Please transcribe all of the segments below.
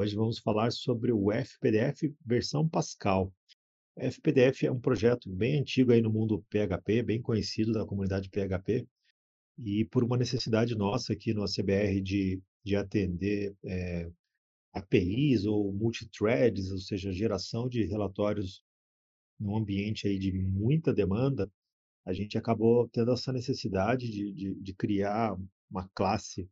Hoje vamos falar sobre o FPDF versão Pascal. O FPDF é um projeto bem antigo aí no mundo PHP, bem conhecido da comunidade PHP, e por uma necessidade nossa aqui no ACBR de, de atender é, APIs ou multithreads, ou seja, geração de relatórios num ambiente aí de muita demanda, a gente acabou tendo essa necessidade de, de, de criar uma classe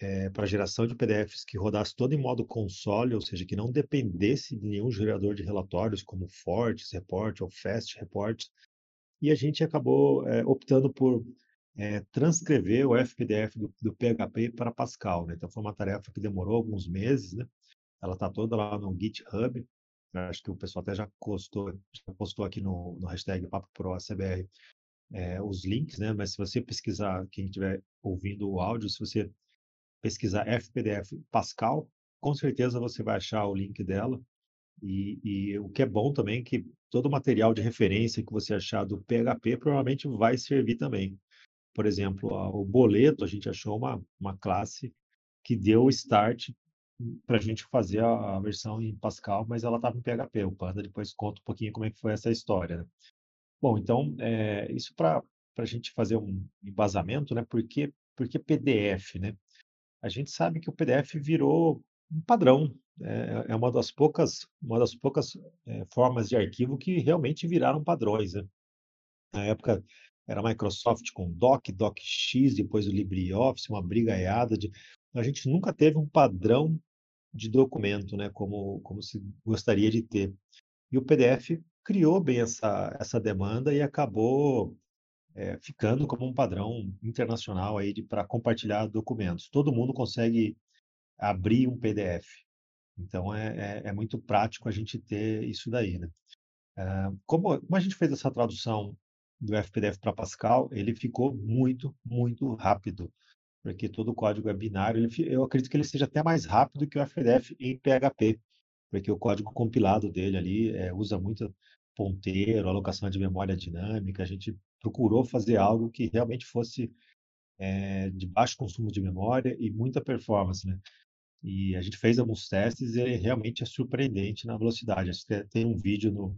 é, para geração de PDFs que rodasse todo em modo console, ou seja, que não dependesse de nenhum gerador de relatórios, como Fortes Report ou Fast Report. E a gente acabou é, optando por é, transcrever o FPDF do, do, PHP para Pascal. Né? Então, foi uma tarefa que demorou alguns meses. Né? Ela está toda lá no GitHub. Acho que o pessoal até já postou, já postou aqui no, no hashtag Papo Pro ACBR é, os links, né? Mas se você pesquisar, quem estiver ouvindo o áudio, se você pesquisar FPDF Pascal, com certeza você vai achar o link dela. E, e, o que é bom também é que todo o material de referência que você achar do PHP provavelmente vai servir também. Por exemplo, o boleto, a gente achou uma, uma classe que deu o start para a gente fazer a, a, versão em Pascal, mas ela estava em PHP. O Panda depois conta um pouquinho como é que foi essa história. Né? Bom, então, é, isso para a gente fazer um embasamento, né? Por que, por que PDF, né? A gente sabe que o PDF virou um padrão, é, é uma das poucas, uma das poucas é, formas de arquivo que realmente viraram padrões. Né? Na época era Microsoft com Doc, DocX, depois o LibreOffice, uma brigaiada de. A gente nunca teve um padrão de documento, né, como, como se gostaria de ter. E o PDF criou bem essa, essa demanda e acabou é, ficando como um padrão internacional aí para compartilhar documentos. Todo mundo consegue abrir um PDF. Então é, é, é muito prático a gente ter isso daí, né? Uh, como, como a gente fez essa tradução do FPDF para Pascal, ele ficou muito, muito rápido, porque todo o código é binário. Ele, eu acredito que ele seja até mais rápido que o FPDF em PHP, porque o código compilado dele ali é, usa muito ponteiro, alocação de memória dinâmica. A gente procurou fazer algo que realmente fosse é, de baixo consumo de memória e muita performance, né? E a gente fez alguns testes e realmente é surpreendente na velocidade. Tem um vídeo no,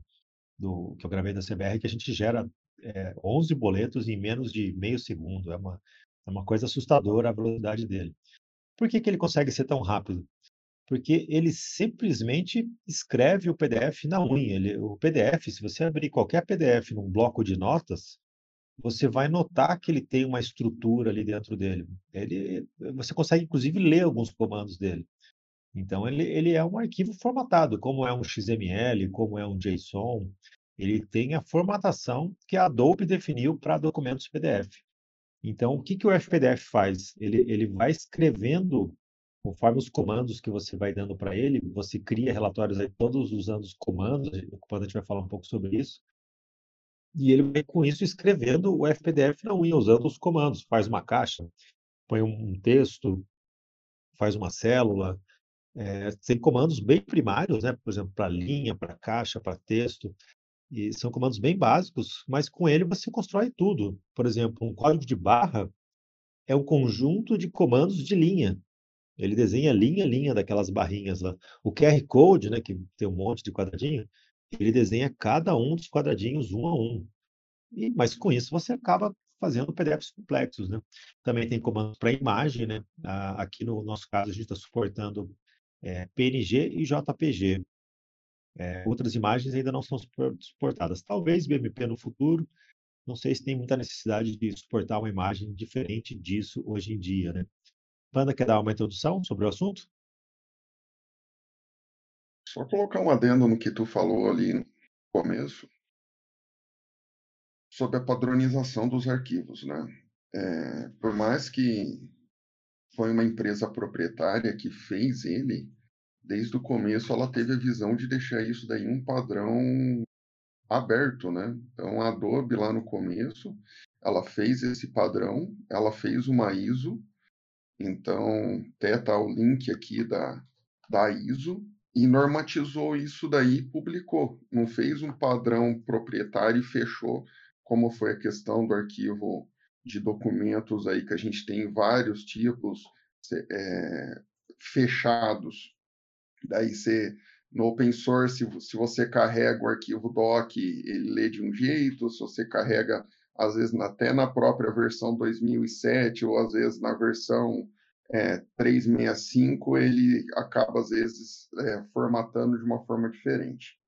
do, que eu gravei da CBR que a gente gera é, 11 boletos em menos de meio segundo. É uma, é uma coisa assustadora a velocidade dele. Por que, que ele consegue ser tão rápido? Porque ele simplesmente escreve o PDF na unha. Ele, o PDF, se você abrir qualquer PDF num bloco de notas, você vai notar que ele tem uma estrutura ali dentro dele. Ele, você consegue, inclusive, ler alguns comandos dele. Então, ele, ele é um arquivo formatado, como é um XML, como é um JSON. Ele tem a formatação que a Adobe definiu para documentos PDF. Então, o que, que o FPDF faz? Ele, ele vai escrevendo, conforme os comandos que você vai dando para ele, você cria relatórios aí todos usando os comandos, o gente vai falar um pouco sobre isso, e ele vai com isso escrevendo o FPDF na unha, usando os comandos. Faz uma caixa, põe um texto, faz uma célula. É, tem comandos bem primários, né? por exemplo, para linha, para caixa, para texto. E são comandos bem básicos, mas com ele você constrói tudo. Por exemplo, um código de barra é um conjunto de comandos de linha. Ele desenha linha a linha daquelas barrinhas lá. O QR Code, né, que tem um monte de quadradinho, ele desenha cada um dos quadradinhos um a um. E, mas com isso você acaba fazendo PDFs complexos, né? Também tem comandos para imagem, né? Aqui no nosso caso a gente está suportando é, PNG e JPG. É, outras imagens ainda não são suportadas. Talvez BMP no futuro, não sei se tem muita necessidade de suportar uma imagem diferente disso hoje em dia, né? Panda, quer dar uma introdução sobre o assunto? Só colocar um adendo no que tu falou ali no começo, sobre a padronização dos arquivos, né? É, por mais que foi uma empresa proprietária que fez ele, desde o começo ela teve a visão de deixar isso daí um padrão aberto, né? Então a Adobe lá no começo, ela fez esse padrão, ela fez uma ISO, então até tá o link aqui da, da ISO, e normatizou isso daí e publicou. Não fez um padrão proprietário e fechou, como foi a questão do arquivo de documentos aí, que a gente tem vários tipos é, fechados. Daí você no open source, se você carrega o arquivo doc, ele lê de um jeito, se você carrega, às vezes, até na própria versão 2007, ou às vezes na versão é, 365, ele acaba, às vezes, é, formatando de uma forma diferente.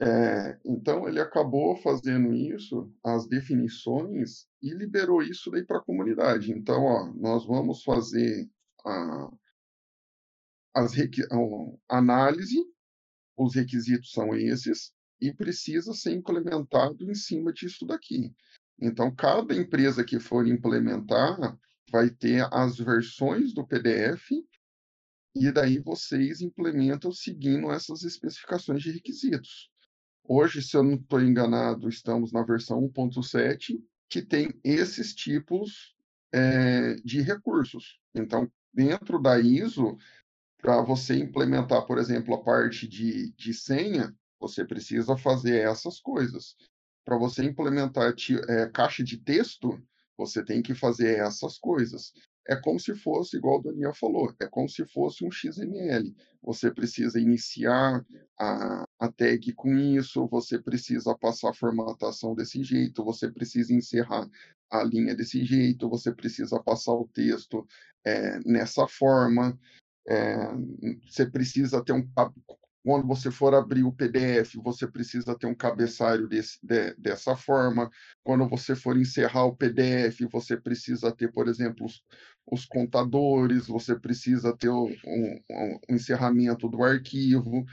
É, então, ele acabou fazendo isso, as definições, e liberou isso daí para a comunidade. Então, ó, nós vamos fazer a, as a análise, os requisitos são esses, e precisa ser implementado em cima disso daqui. Então, cada empresa que for implementar vai ter as versões do PDF e daí vocês implementam seguindo essas especificações de requisitos. Hoje, se eu não estou enganado, estamos na versão 1.7 que tem esses tipos é, de recursos. Então, dentro da ISO, para você implementar, por exemplo, a parte de, de senha, você precisa fazer essas coisas. Para você implementar é, caixa de texto, você tem que fazer essas coisas. É como se fosse, igual o Daniel falou, é como se fosse um XML. Você precisa iniciar a, a tag com isso, você precisa passar a formatação desse jeito, você precisa encerrar a linha desse jeito, você precisa passar o texto é, nessa forma. É, você precisa ter um. Quando você for abrir o PDF, você precisa ter um cabeçalho desse, de, dessa forma. Quando você for encerrar o PDF, você precisa ter, por exemplo, os, os contadores, você precisa ter um, um, um, encerramento do arquivo.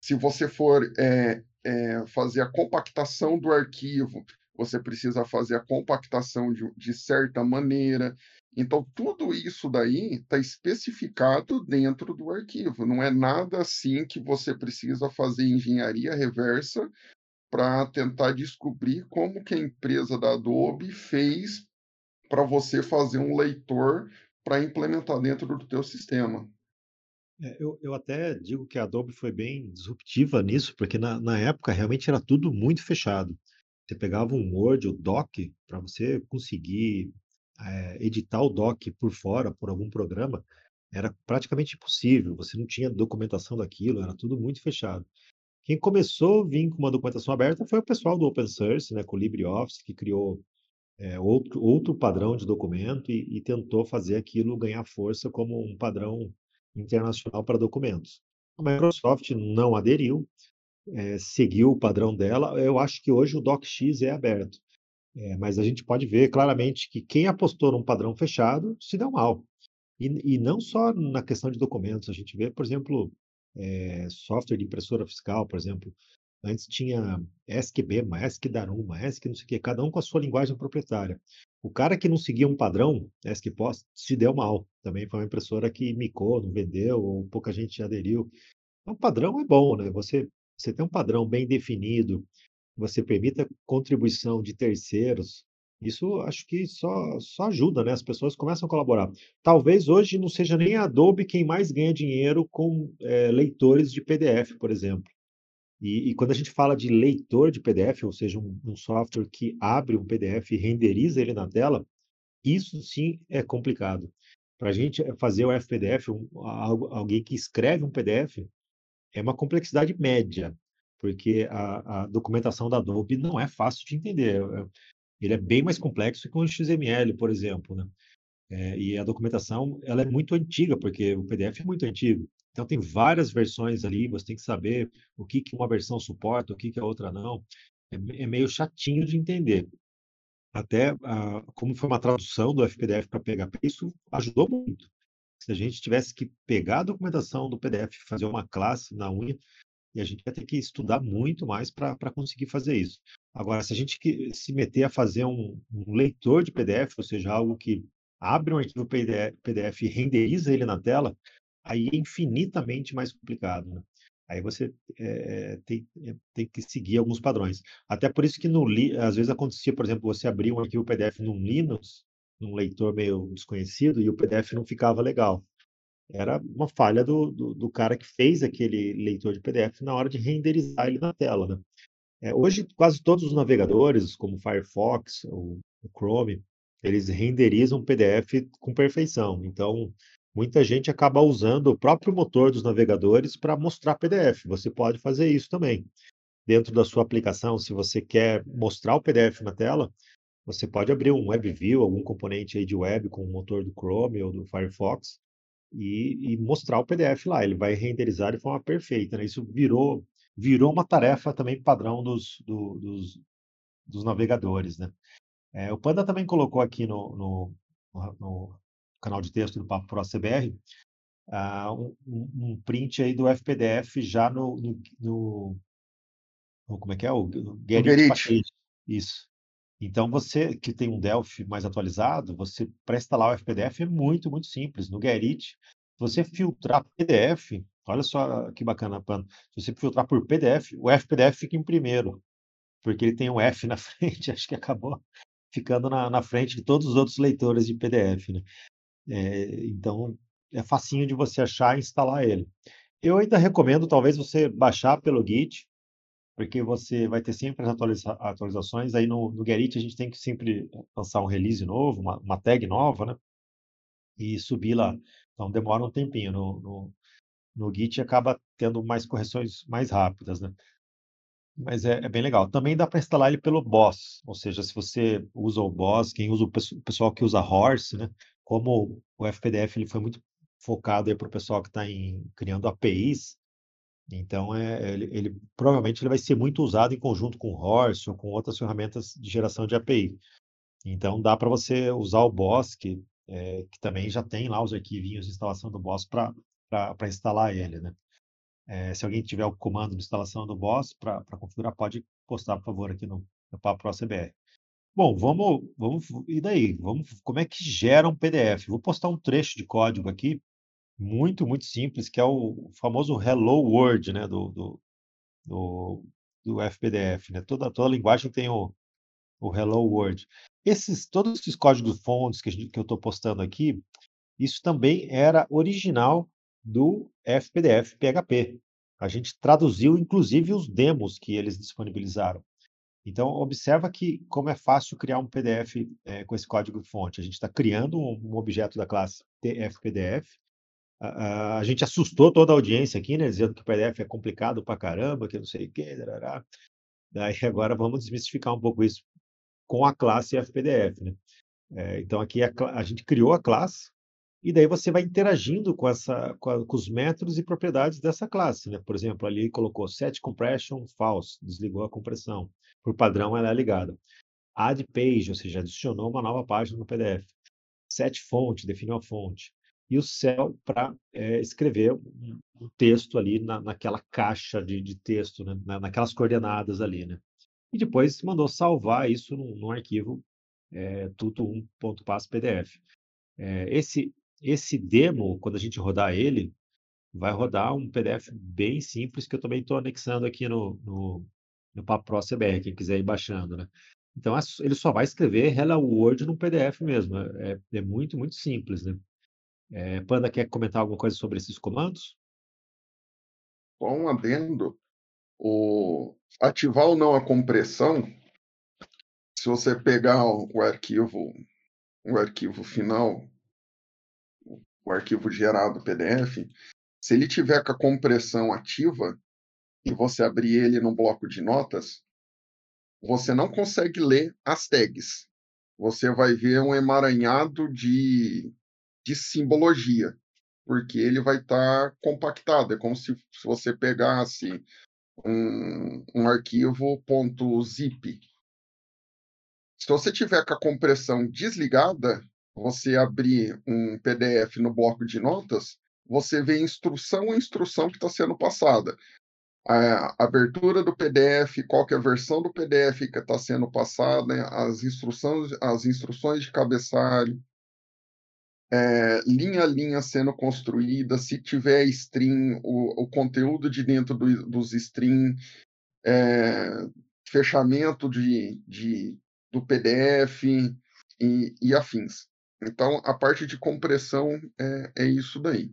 Se você for é, é, fazer a compactação do arquivo, você precisa fazer a compactação de, de certa maneira. Então, tudo isso daí está especificado dentro do arquivo. Não é nada assim que você precisa fazer engenharia reversa para tentar descobrir como que a empresa da Adobe fez para você fazer um leitor para implementar dentro do teu sistema. É, eu, eu até digo que a Adobe foi bem disruptiva nisso, porque na, na época realmente era tudo muito fechado. Você pegava um Word, o Doc, para você conseguir é, editar o doc por fora, por algum programa, era praticamente impossível. Você não tinha documentação daquilo, era tudo muito fechado. Quem começou a vir com uma documentação aberta foi o pessoal do Open Source, né, com o LibreOffice, que criou é, outro, outro padrão de documento e, e, tentou fazer aquilo ganhar força como um padrão internacional para documentos. A Microsoft não aderiu, é, seguiu o padrão dela. Eu acho que hoje o DocX é aberto. É, mas a gente pode ver claramente que quem apostou num padrão fechado se deu mal. E, e não só na questão de documentos, a gente vê, por exemplo, é, software de impressora fiscal, por exemplo. Antes tinha ESC-B, ESC-Daruma, ESC não sei o quê, cada um com a sua linguagem proprietária. O cara que não seguia um padrão, ESC-POS, se deu mal. Também foi uma impressora que micou, não vendeu, ou pouca gente aderiu. Então, padrão é bom, né? Você, você tem um padrão bem definido, você permita contribuição de terceiros, isso acho que só, só ajuda, né? As pessoas começam a colaborar. Talvez hoje não seja nem a Adobe quem mais ganha dinheiro com é, leitores de PDF, por exemplo. E, e, quando a gente fala de leitor de PDF, ou seja, um, um software que abre um PDF e renderiza ele na tela, isso sim é complicado. Para a gente fazer o FPDF, um, alguém que escreve um PDF, é uma complexidade média porque a, a documentação da Adobe não é fácil de entender. É, é, ele é bem mais complexo que o XML, por exemplo, né? É, e a documentação ela é muito antiga, porque o PDF é muito antigo. Então tem várias versões ali, você tem que saber o que, que uma versão suporta, o que, que a outra não. É, é meio chatinho de entender. Até como foi uma tradução do FPDF para PHP, isso ajudou muito. Se a gente tivesse que pegar a documentação do PDF fazer uma classe na unha, e a gente vai ter que estudar muito mais para conseguir fazer isso. Agora, se a gente se meter a fazer um, um leitor de PDF, ou seja, algo que abre um arquivo PDF e renderiza ele na tela, aí é infinitamente mais complicado. Né? Aí você é, tem, é, tem, que seguir alguns padrões. Até por isso que no, às vezes acontecia, por exemplo, você abrir um arquivo PDF num Linux, num leitor meio desconhecido, e o PDF não ficava legal era uma falha do, do, do, cara que fez aquele leitor de PDF na hora de renderizar ele na tela. Né? É, hoje, quase todos os navegadores, como Firefox, o, o Chrome, eles renderizam PDF com perfeição. Então, muita gente acaba usando o próprio motor dos navegadores para mostrar PDF. Você pode fazer isso também. Dentro da sua aplicação, se você quer mostrar o PDF na tela, você pode abrir um WebView, algum componente aí de web com o motor do Chrome ou do Firefox e, e mostrar o PDF lá. Ele vai renderizar de forma perfeita. Né? Isso virou, virou uma tarefa também padrão dos, do, dos, dos navegadores. Né? É, o Panda também colocou aqui no, no, no canal de texto do Papo Pro CBR, uh, ah, um, um, print aí do FPDF já no, no, no como é que é? O, o Gerrit Isso. Então, você que tem um Delphi mais atualizado, você para instalar o FPDF é muito, muito simples. No Gerrit, se você filtrar PDF, olha só que bacana, Panda. Se você filtrar por PDF, o FPDF fica em primeiro, porque ele tem um F na frente, acho que acabou ficando na, na frente de todos os outros leitores de PDF, né? É, então, é facinho de você achar e instalar ele. Eu ainda recomendo, talvez, você baixar pelo Git, porque você vai ter sempre as atualiza atualizações. Aí no, no Gerrit a gente tem que sempre lançar um release novo, uma, uma tag nova, né? E subir lá. Então demora um tempinho. No, no, no Git acaba tendo mais correções mais rápidas, né? Mas é, é bem legal. Também dá para instalar ele pelo Boss, ou seja, se você usa o Boss, quem usa o pessoal que usa Horse, né? como o FPDF ele foi muito focado para o pessoal que está criando APIs, então é, ele, ele, provavelmente ele vai ser muito usado em conjunto com Horse ou com outras ferramentas de geração de API. Então dá para você usar o Boss, que, é, que também já tem lá os arquivinhos de instalação do Boss para instalar ele. Né? É, se alguém tiver o comando de instalação do Boss para configurar, pode postar, por favor, aqui no, no Papo Pro CBR. Bom, vamos, vamos, e daí? Vamos, como é que gera um PDF? Vou postar um trecho de código aqui, muito, muito simples, que é o famoso Hello World, né, do, do, do, do FPDF, né? Toda, toda linguagem tem o, o Hello World. Esses, todos esses códigos fontes que, que eu estou postando aqui, isso também era original do FPDF PHP. A gente traduziu, inclusive, os demos que eles disponibilizaram. Então, observa que como é fácil criar um PDF é, com esse código-fonte. A gente está criando um, um, objeto da classe TFPDF. A, a, gente assustou toda a audiência aqui, né, dizendo que o PDF é complicado pra caramba, que não sei o quê. Darará. Daí agora vamos desmistificar um pouco isso com a classe FPDF. Né? É, então, aqui a, a gente criou a classe, e daí você vai interagindo com, essa, com, a, com, os métodos e propriedades dessa classe. Né? Por exemplo, ali colocou set compression false, desligou a compressão por padrão ela é ligada. Add page, ou seja, adicionou uma nova página no PDF. Set fonte, definiu a fonte. E o cell para é, escrever um, texto ali na, naquela caixa de, de texto, né? na, naquelas coordenadas ali. Né? E depois mandou salvar isso num, num arquivo é, tuto1.pass PDF. É, esse, esse demo, quando a gente rodar ele, vai rodar um PDF bem simples que eu também estou anexando aqui no, no, no Papo Pro CBR, quem quiser ir baixando, né? Então, ele só vai escrever Hello World no PDF mesmo. É, é muito, muito simples, né? É, Panda, quer comentar alguma coisa sobre esses comandos? Só um adendo. O... Ativar ou não a compressão, se você pegar o arquivo, o arquivo final, o arquivo gerado PDF, se ele tiver com a compressão ativa, e você abrir ele no bloco de notas, você não consegue ler as tags. Você vai ver um emaranhado de, de simbologia, porque ele vai estar tá compactado. É como se, se você pegasse um, um arquivo .zip. Se você tiver com a compressão desligada, você abrir um PDF no bloco de notas, você vê instrução a instrução que está sendo passada a abertura do PDF, qual que é a versão do PDF que está sendo passada, as instruções, as instruções de cabeçalho, é, linha a linha sendo construída, se tiver string, o, o conteúdo de dentro do, dos string, é, fechamento de, de, do PDF e, e, afins. Então, a parte de compressão é, é isso daí.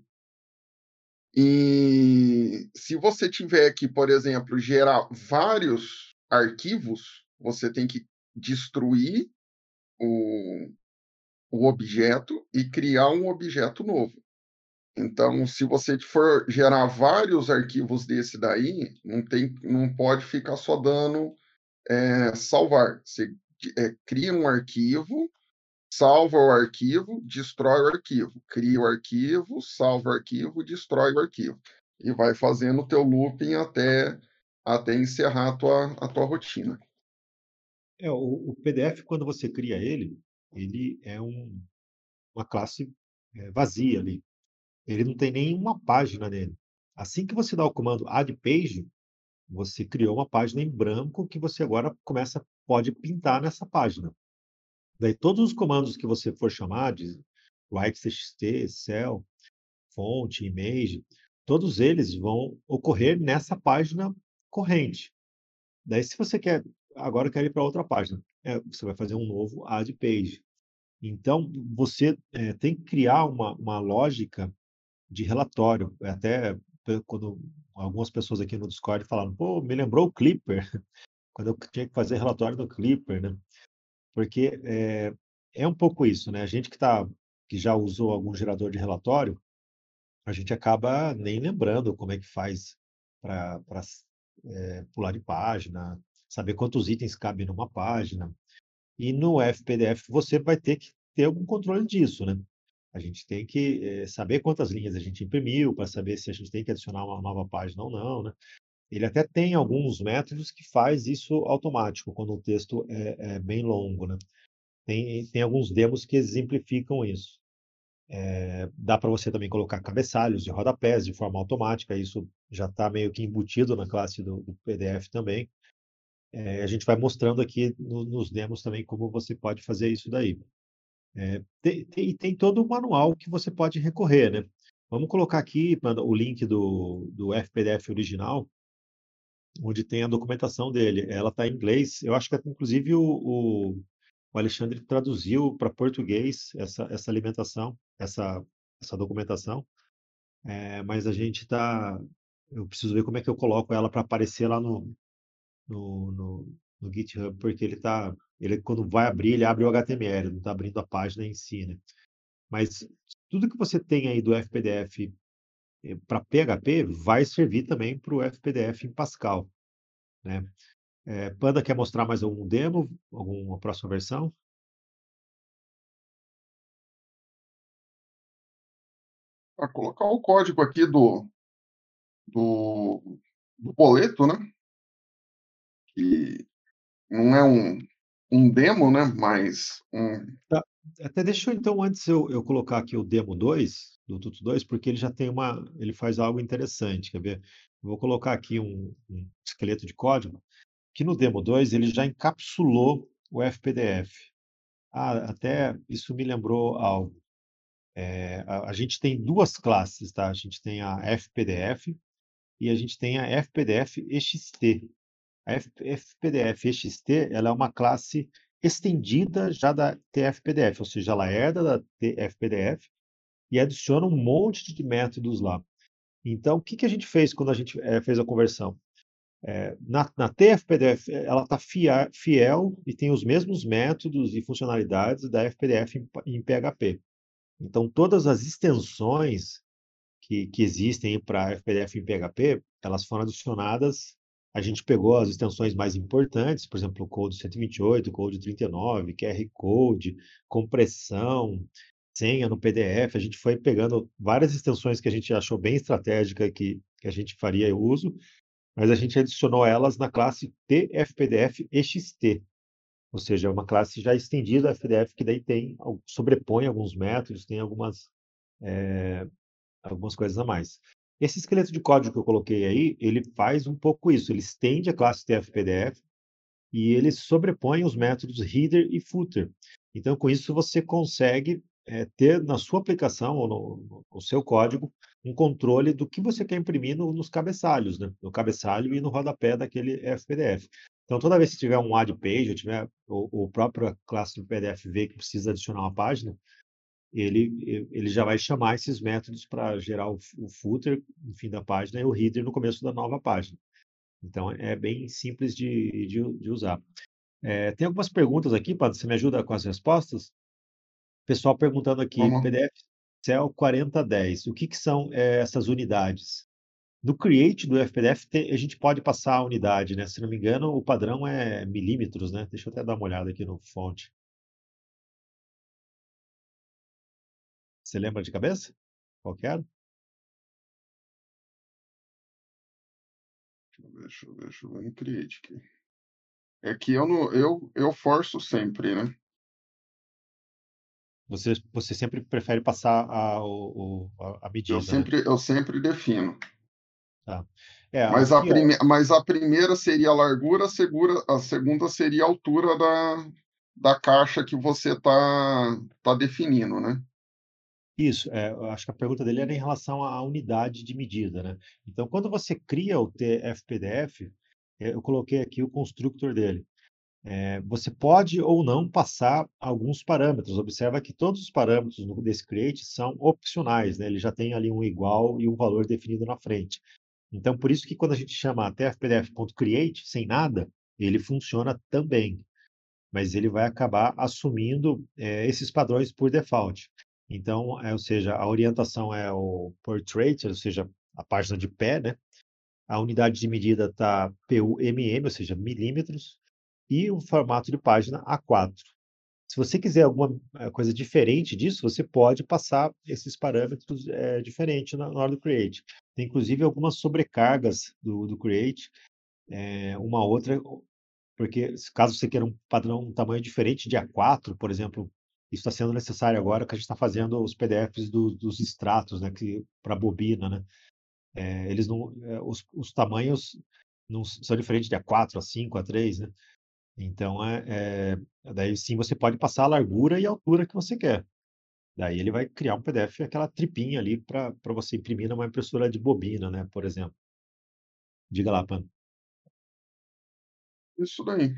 E se você tiver que, por exemplo, gerar vários arquivos, você tem que destruir o, o objeto e criar um objeto novo. Então, se você for gerar vários arquivos desse daí, não, tem, não pode ficar só dando é, salvar. Você é, cria um arquivo, salva o arquivo, destrói o arquivo, cria o arquivo, salva o arquivo, destrói o arquivo. E vai fazendo o teu looping até, até encerrar a tua, a tua rotina. É, o, o PDF, quando você cria ele, ele é um, uma classe é, vazia ali. Ele não tem nenhuma página nele. Assim que você dá o comando add page, você criou uma página em branco que você agora começa pode pintar nessa página. Daí todos os comandos que você for chamar de write.txt, cell, fonte, image, todos eles vão ocorrer nessa página corrente. Daí se você quer agora quer ir para outra página, é, você vai fazer um novo add page. Então você é, tem que criar uma, uma lógica de relatório. Até quando algumas pessoas aqui no Discord falaram, pô, me lembrou o Clipper, quando eu tinha que fazer relatório no Clipper, né? Porque é, é um pouco isso, né? A gente que, tá, que já usou algum gerador de relatório, a gente acaba nem lembrando como é que faz para é, pular de página, saber quantos itens cabem numa página. E no FPDF você vai ter que ter algum controle disso, né? A gente tem que é, saber quantas linhas a gente imprimiu para saber se a gente tem que adicionar uma nova página ou não, né? Ele até tem alguns métodos que faz isso automático, quando o texto é, é bem longo, né? Tem, tem alguns demos que exemplificam isso. É, dá para você também colocar cabeçalhos de rodapés de forma automática, isso já está meio que embutido na classe do, do PDF também. É, a gente vai mostrando aqui no, nos demos também como você pode fazer isso daí. É, tem, tem, tem, todo o manual que você pode recorrer, né? Vamos colocar aqui o link do, do FPDF original, onde tem a documentação dele. Ela está em inglês. Eu acho que inclusive o, o, Alexandre traduziu para português essa, essa alimentação, essa, essa documentação. É, mas a gente está. Eu preciso ver como é que eu coloco ela para aparecer lá no, no, no, no, GitHub, porque ele está. Ele, quando vai abrir, ele abre o HTML, não está abrindo a página em si. Né? Mas tudo que você tem aí do FPDF para PHP vai servir também para o FPDF em Pascal. Né? É, Panda quer mostrar mais algum demo, alguma próxima versão? Para colocar o código aqui do, do, do boleto, né? Que não é um, um demo, né? Mas um... Tá. Até deixa eu, então, antes eu, eu colocar aqui o demo 2, do Tuto 2, porque ele já tem uma. Ele faz algo interessante. Quer ver? Vou colocar aqui um, um esqueleto de código, que no demo 2 ele já encapsulou o FPDF. Ah, até isso me lembrou algo. É, a, a, gente tem duas classes, tá? A gente tem a FPDF e a gente tem a FPDF EXT. A F, FPDF EXT ela é uma classe estendida já da TFPDF, ou seja, ela herda da TFPDF e adiciona um monte de métodos lá. Então, o que, que a gente fez quando a gente é, fez a conversão? É, na, na TFPDF, ela está fiel e tem os mesmos métodos e funcionalidades da FPDF em, em PHP. Então, todas as extensões que, que existem para FPDF em PHP, elas foram adicionadas a gente pegou as extensões mais importantes, por exemplo, o Code 128, o Code 39, QR Code, compressão, senha no PDF. A gente foi pegando várias extensões que a gente achou bem estratégica que, que a gente faria uso, mas a gente adicionou elas na classe TFPDF EXT, ou seja, é uma classe já estendida FPDF que daí tem sobrepõe alguns métodos, tem algumas é, algumas coisas a mais. Esse esqueleto de código que eu coloquei aí, ele faz um pouco isso, ele estende a classe TF-PDF e ele sobrepõe os métodos header e footer. Então, com isso, você consegue é, ter na sua aplicação ou no, no, seu código um controle do que você quer imprimir no, nos cabeçalhos, né? no cabeçalho e no rodapé daquele FPDF. Então, toda vez que tiver um add page, ou tiver o, o próprio classe do PDF V que precisa adicionar uma página, ele, ele já vai chamar esses métodos para gerar o, o footer no fim da página e o header no começo da nova página. Então, é bem simples de, de, de usar. É, tem algumas perguntas aqui, Padre, você me ajuda com as respostas? Pessoal perguntando aqui, PDF, Cell 4010. O que, que são é, essas unidades? No create do FPDF, tem, a gente pode passar a unidade, né? Se não me engano, o padrão é milímetros, né? Deixa eu até dar uma olhada aqui no fonte. Você lembra de cabeça? Qual que era? Deixa eu ver, deixa eu ver, deixa eu ver. É que eu, não, eu, eu forço sempre, né? Você, você sempre prefere passar a, o, a medida, eu né? sempre, né? Eu sempre defino. Tá. É, mas, a prime... mas a primeira seria a largura, a, segura... a segunda seria a altura da, da caixa que você está tá definindo, né? Isso, é, acho que a pergunta dele era em relação à unidade de medida, né? Então, quando você cria o TFPDF, é, eu coloquei aqui o constructor dele. É, você pode ou não passar alguns parâmetros. Observa que todos os parâmetros desse create são opcionais, né? Ele já tem ali um igual e um valor definido na frente. Então, por isso que quando a gente chama tfpdf.create sem nada, ele funciona também. Mas ele vai acabar assumindo é, esses padrões por default. Então, é, ou seja, a orientação é o portrait, ou seja, a página de pé, né? A unidade de medida está PUMM, ou seja, milímetros, e o formato de página A4. Se você quiser alguma eh, coisa diferente disso, você pode passar esses parâmetros é, diferentes na, na, hora do Create. Tem inclusive algumas sobrecargas do, do Create, é, uma outra, porque caso você queira um padrão, um tamanho diferente de A4, por exemplo, isso está sendo necessário agora que a gente está fazendo os PDFs do, dos extratos, né, para bobina, né? É, eles não, é, os, os, tamanhos não são diferentes de A4, A5, A3, né? Então, é, é, daí sim você pode passar a largura e a altura que você quer. Daí ele vai criar um PDF, aquela tripinha ali para você imprimir numa impressora de bobina, né, por exemplo. Diga lá, Pan. Isso daí.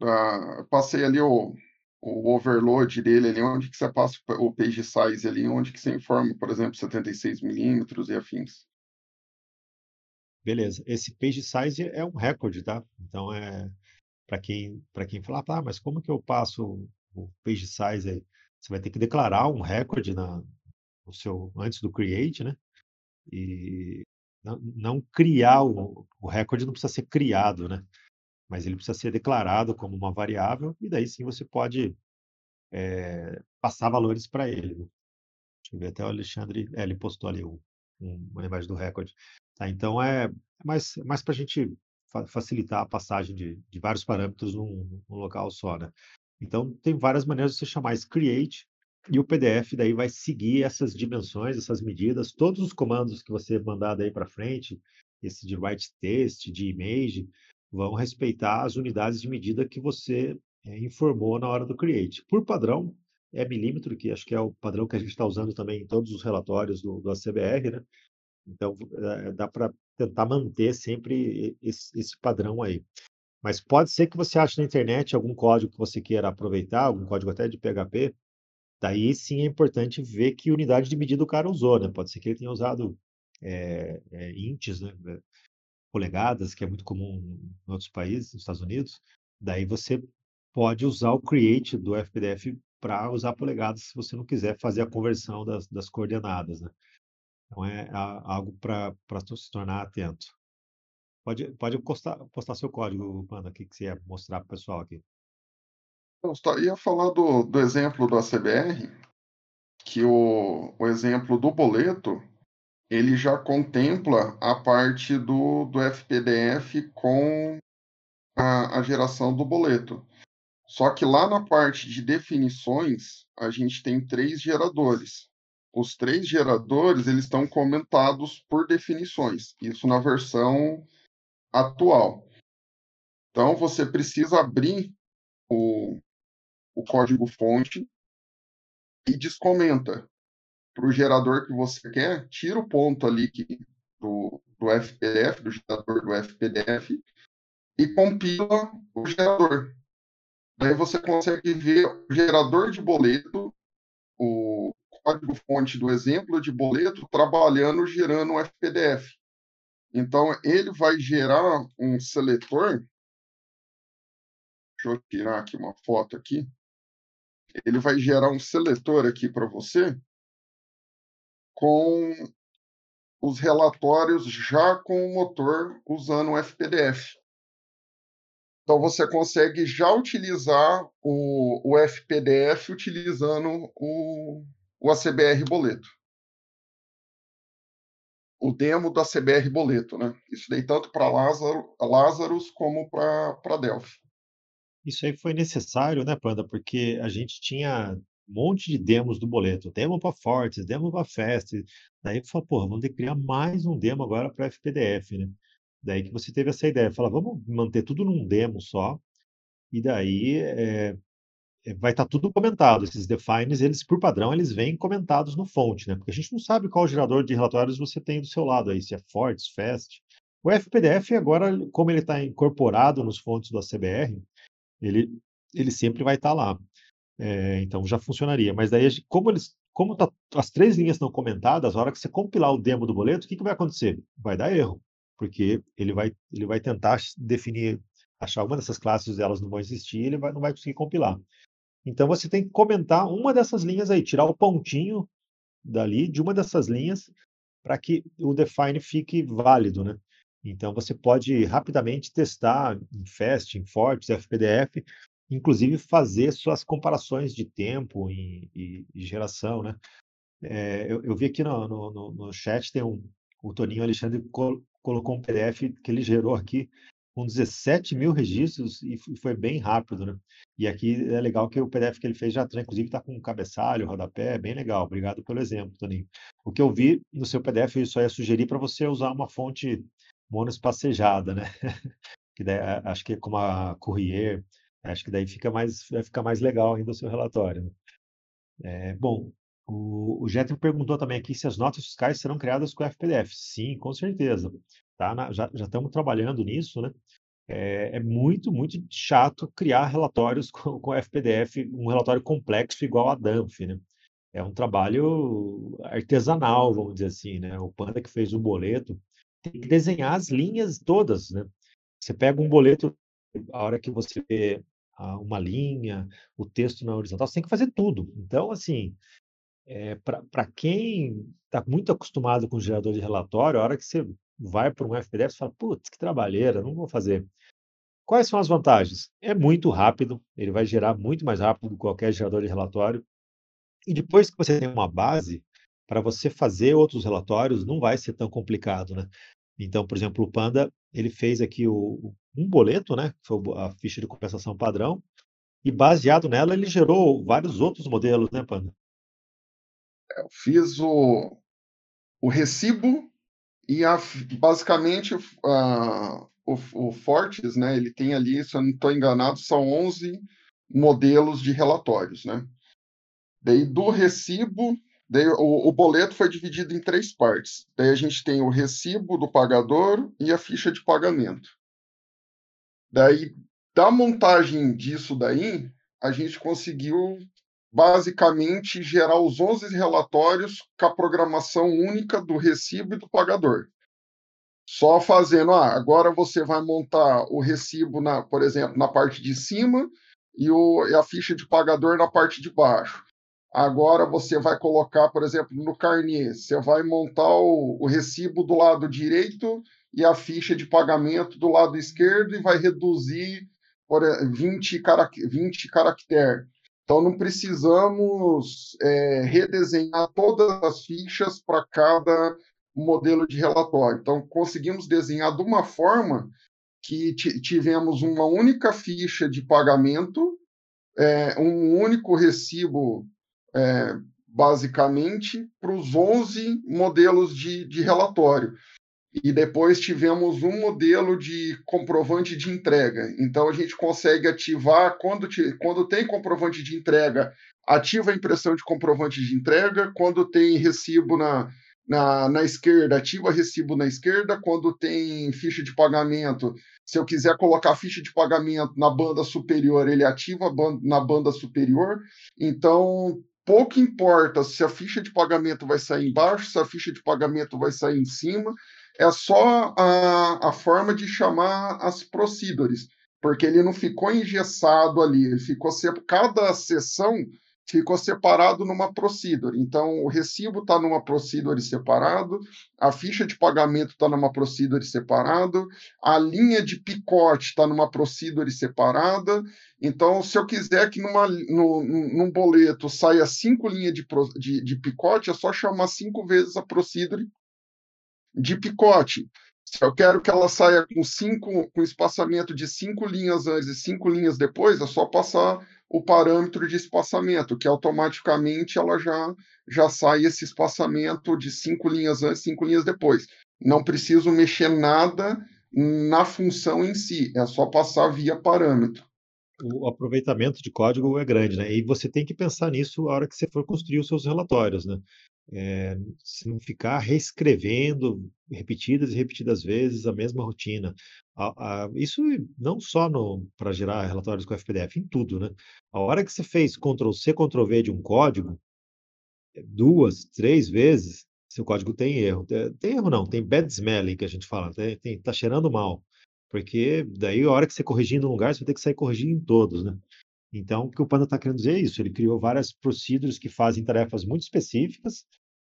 Ah, passei ali o, o overload dele ali, onde que você passa o page size ali, onde que você informa, por exemplo, 76 milímetros e afins. Beleza. Esse page size é um recorde, tá? Então é para quem para quem falar, tá, mas como que eu passo o page size aí? Você vai ter que declarar um recorde na no seu antes do create, né? E não, não criar o, o recorde não precisa ser criado, né? Mas ele precisa ser declarado como uma variável e daí sim você pode é, passar valores para ele. Né? Deixa eu ver até o Alexandre, é, ele postou ali um, um, uma imagem do recorde. Tá? Então, é mais, mais para a gente fa facilitar a passagem de, de vários parâmetros num, num, local só. Né? Então, tem várias maneiras de você chamar esse create e o PDF daí vai seguir essas dimensões, essas medidas, todos os comandos que você mandar daí para frente, esse de write text, de image, vão respeitar as unidades de medida que você é, informou na hora do create. Por padrão, é milímetro, que acho que é o padrão que a gente está usando também em todos os relatórios do, do ACBR, né? Então, é, dá para tentar manter sempre esse, esse, padrão aí. Mas pode ser que você ache na internet algum código que você queira aproveitar, algum código até de PHP. Daí sim é importante ver que unidade de medida o cara usou, né? Pode ser que ele tenha usado é, é, ints, né? Polegadas, que é muito comum em outros países, nos Estados Unidos. Daí você pode usar o create do FPDF para usar polegadas se você não quiser fazer a conversão das, das coordenadas, né? Então é algo para se tornar atento. Pode, pode postar, postar seu código, Panda, aqui que você ia mostrar para o pessoal aqui. Eu ia falar do, do exemplo do ACBR, que o, o exemplo do boleto, ele já contempla a parte do, do FPDF com a, a geração do boleto. Só que lá na parte de definições, a gente tem três geradores os três geradores eles estão comentados por definições, isso na versão atual. Então você precisa abrir o, o código fonte e descomenta para o gerador que você quer, tira o ponto ali que, do, do FPDF, do gerador do FPDF, e compila o gerador. Daí você consegue ver o gerador de boleto, o código-fonte do exemplo de boleto trabalhando gerando um FPDF. Então, ele vai gerar um seletor. Deixa eu tirar aqui uma foto aqui. ele vai gerar um seletor aqui para você com os relatórios já com o motor usando o FPDF. Então você consegue já utilizar o, o FPDF utilizando o, o ACBR boleto. O demo do ACBR boleto, né? Isso daí tanto para Lázaro, Lazarus como para Delphi. Isso aí foi necessário, né, Panda? Porque a gente tinha um monte de demos do boleto, demo para Fortes, demo para Fast. Daí falou, porra, vamos ter que criar mais um demo agora para FPDF, né? Daí que você teve essa ideia, fala, vamos manter tudo num demo só, e daí é, vai estar tá tudo comentado. Esses defines, eles por padrão, eles vêm comentados no fonte, né? Porque a gente não sabe qual gerador de relatórios você tem do seu lado aí, se é Fortes, Fast. O FPDF agora, como ele está incorporado nos fontes do ACBR, ele, ele sempre vai estar tá lá. É, então já funcionaria. Mas daí, como eles, como tá, as três linhas estão comentadas, a hora que você compilar o demo do boleto, o que, que vai acontecer? Vai dar erro porque ele vai, ele vai tentar definir, achar uma dessas classes, elas não vão existir, ele vai, não vai conseguir compilar. Então você tem que comentar uma dessas linhas aí, tirar o pontinho dali de uma dessas linhas para que o define fique válido, né? Então você pode rapidamente testar em FAST, em Fortes, FPDF, inclusive fazer suas comparações de tempo e, e, e geração, né? É, eu, eu, vi aqui no, no, no, chat tem um, o Toninho Alexandre colocou um PDF que ele gerou aqui com 17 mil registros e foi bem rápido, né? E aqui é legal que o PDF que ele fez já, inclusive, está com cabeçalho, rodapé, é bem legal. Obrigado pelo exemplo, Toninho. O que eu vi no seu PDF, eu só ia sugerir para você usar uma fonte monoespacejada, né? que daí, acho que é como a Courrier, acho que daí fica mais, vai ficar mais legal ainda o seu relatório. Né? É, bom, o, o perguntou também aqui se as notas fiscais serão criadas com o FPDF. Sim, com certeza. Tá na, já, já estamos trabalhando nisso, né? É, é, muito, muito chato criar relatórios com, com FPDF, um relatório complexo igual a DAMF, né? É um trabalho artesanal, vamos dizer assim, né? O Panda que fez o boleto tem que desenhar as linhas todas, né? Você pega um boleto, a hora que você uma linha, o texto na horizontal, você tem que fazer tudo. Então, assim, é, para quem está muito acostumado com gerador de relatório, a hora que você vai para um FPDF, você fala, putz, que trabalheira, não vou fazer. Quais são as vantagens? É muito rápido, ele vai gerar muito mais rápido do que qualquer gerador de relatório. E depois que você tem uma base, para você fazer outros relatórios, não vai ser tão complicado, né? Então, por exemplo, o Panda, ele fez aqui o, um boleto, né? Que foi a ficha de compensação padrão, e baseado nela, ele gerou vários outros modelos, né, Panda? Eu fiz o, o recibo e a, basicamente a, o, o Fortes, né, ele tem ali, se eu não estou enganado, são 11 modelos de relatórios. Né? Daí do recibo, daí o, o boleto foi dividido em três partes. Daí a gente tem o recibo do pagador e a ficha de pagamento. Daí, da montagem disso daí, a gente conseguiu basicamente gerar os 11 relatórios com a programação única do recibo e do pagador. Só fazendo, ah, agora você vai montar o recibo, na, por exemplo, na parte de cima e, o, e a ficha de pagador na parte de baixo. Agora você vai colocar, por exemplo, no carnê, você vai montar o, o recibo do lado direito e a ficha de pagamento do lado esquerdo e vai reduzir por 20, carac 20 caracteres. Então, não precisamos é, redesenhar todas as fichas para cada modelo de relatório. Então, conseguimos desenhar de uma forma que tivemos uma única ficha de pagamento, é, um único recibo, é, basicamente, para os 11 modelos de, de relatório e depois tivemos um modelo de comprovante de entrega. Então a gente consegue ativar quando, te, quando tem comprovante de entrega, ativa a impressão de comprovante de entrega. Quando tem recibo na, na, na esquerda, ativa recibo na esquerda. Quando tem ficha de pagamento, se eu quiser colocar ficha de pagamento na banda superior, ele ativa na banda superior. Então pouco importa se a ficha de pagamento vai sair embaixo, se a ficha de pagamento vai sair em cima é só a, a forma de chamar as procedures. porque ele não ficou engessado ali, ele ficou cada sessão ficou separado numa procedure. Então, o recibo está numa procedure separado, a ficha de pagamento está numa procedure separado, a linha de picote está numa procedure separada. Então, se eu quiser que numa, no, num boleto saia cinco linhas de, de, de picote, é só chamar cinco vezes a procedure de picote. Se eu quero que ela saia com cinco, com espaçamento de cinco linhas antes e cinco linhas depois, é só passar o parâmetro de espaçamento, que automaticamente ela já, já sai esse espaçamento de cinco linhas antes, cinco linhas depois. Não preciso mexer nada na função em si, é só passar via parâmetro. O aproveitamento de código é grande, né? E você tem que pensar nisso a hora que você for construir os seus relatórios, né? É, se não ficar reescrevendo repetidas e repetidas vezes a mesma rotina. A, a, isso não só para gerar relatórios com FPDF, em tudo, né? A hora que você fez Ctrl-C, Ctrl-V de um código, é, duas, três vezes, seu código tem erro. Tem erro não, tem bad smelling, que a gente fala, tem, tem, tá cheirando mal. Porque daí, a hora que você corrigir em um lugar, você vai ter que sair corrigindo em todos, né? Então, o que o Panda está querendo dizer é isso. Ele criou várias procedures que fazem tarefas muito específicas,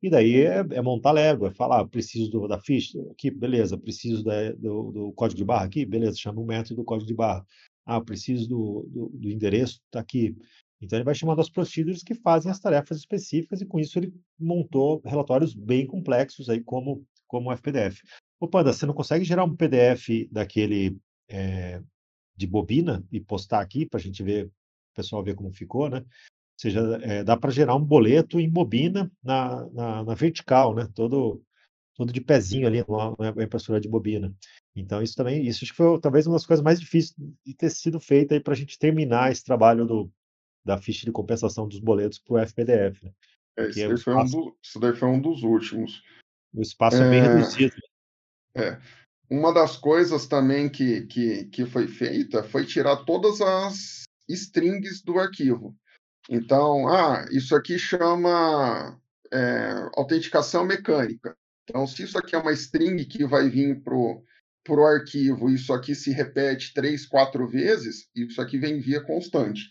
e daí é, é montar Lego, é falar, ah, preciso do, da ficha, aqui, beleza, preciso da, do, do, código de barra aqui, beleza, chama o método do código de barra. Ah, preciso do, do, do endereço, está aqui. Então, ele vai chamando as procedures que fazem as tarefas específicas, e com isso ele montou relatórios bem complexos, aí, como, como o FPDF. Ô, Panda, você não consegue gerar um PDF daquele é, de bobina e postar aqui para a gente ver pessoal ver como ficou, né? Ou seja, é, dá para gerar um boleto em bobina na, na, na, vertical, né? Todo, todo de pezinho ali, uma, uma impressora de bobina. Então, isso também, isso acho que foi talvez uma das coisas mais difíceis de ter sido feita aí para a gente terminar esse trabalho do, da ficha de compensação dos boletos para o FPDF. Né? É, isso, daí espaço, um do, isso, daí foi um dos últimos. O espaço é, é bem reduzido. É. Uma das coisas também que, que, que foi feita foi tirar todas as strings do arquivo. Então, ah, isso aqui chama é, autenticação mecânica. Então, se isso aqui é uma string que vai vir para o arquivo, isso aqui se repete três, quatro vezes, isso aqui vem via constante.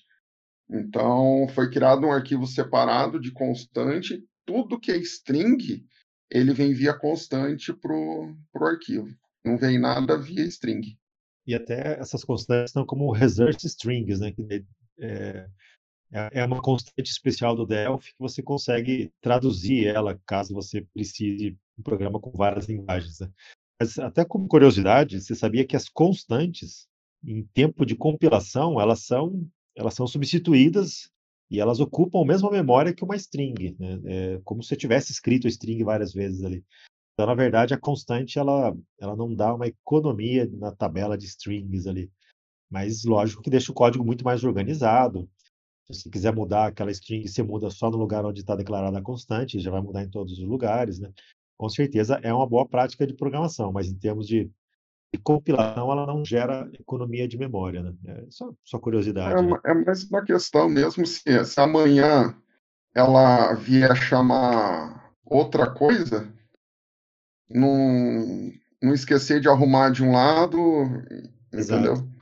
Então, foi criado um arquivo separado de constante. Tudo que é string, ele vem via constante para o arquivo. Não vem nada via string e até essas constantes estão como research strings, né? Que é, é, é uma constante especial do Delphi que você consegue traduzir ela caso você precise um programa com várias linguagens. Né? Mas até como curiosidade, você sabia que as constantes em tempo de compilação elas são elas são substituídas e elas ocupam a mesma memória que uma string, né? é como se você tivesse escrito a string várias vezes ali. Então, na verdade, a constante ela, ela não dá uma economia na tabela de strings ali. Mas lógico que deixa o código muito mais organizado. Se você quiser mudar aquela string, você muda só no lugar onde está declarada a constante, já vai mudar em todos os lugares, né? Com certeza é uma boa prática de programação, mas em termos de, de compilação, ela não gera economia de memória, né? É só, só curiosidade. É, né? é mais uma questão mesmo se, se amanhã ela vier chamar outra coisa, não, não esquecer de arrumar de um lado, entendeu? Exato.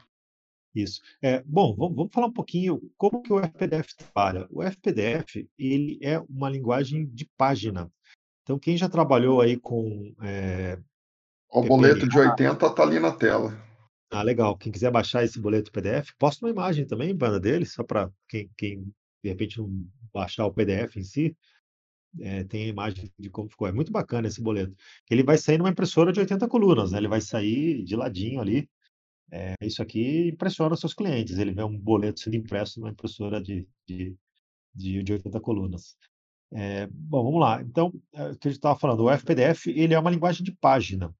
Isso. É, bom, vamos, vamos, falar um pouquinho como que o FPDF trabalha. O FPDF ele é uma linguagem de página. Então, quem já trabalhou aí com. É, o boleto de 80 está ali na tela. Ah, legal. Quem quiser baixar esse boleto PDF, posta uma imagem também, banda dele, só para quem, quem de repente não baixar o PDF em si, é, tem a imagem de como ficou. É muito bacana esse boleto. Ele vai sair numa impressora de 80 colunas, né? Ele vai sair de ladinho ali. É, isso aqui impressiona os seus clientes. Ele vê um boleto sendo impresso numa impressora de, de, de, de 80 colunas. É, bom, vamos lá. Então, é, o que a gente estava falando, o FPDF ele é uma linguagem de página. O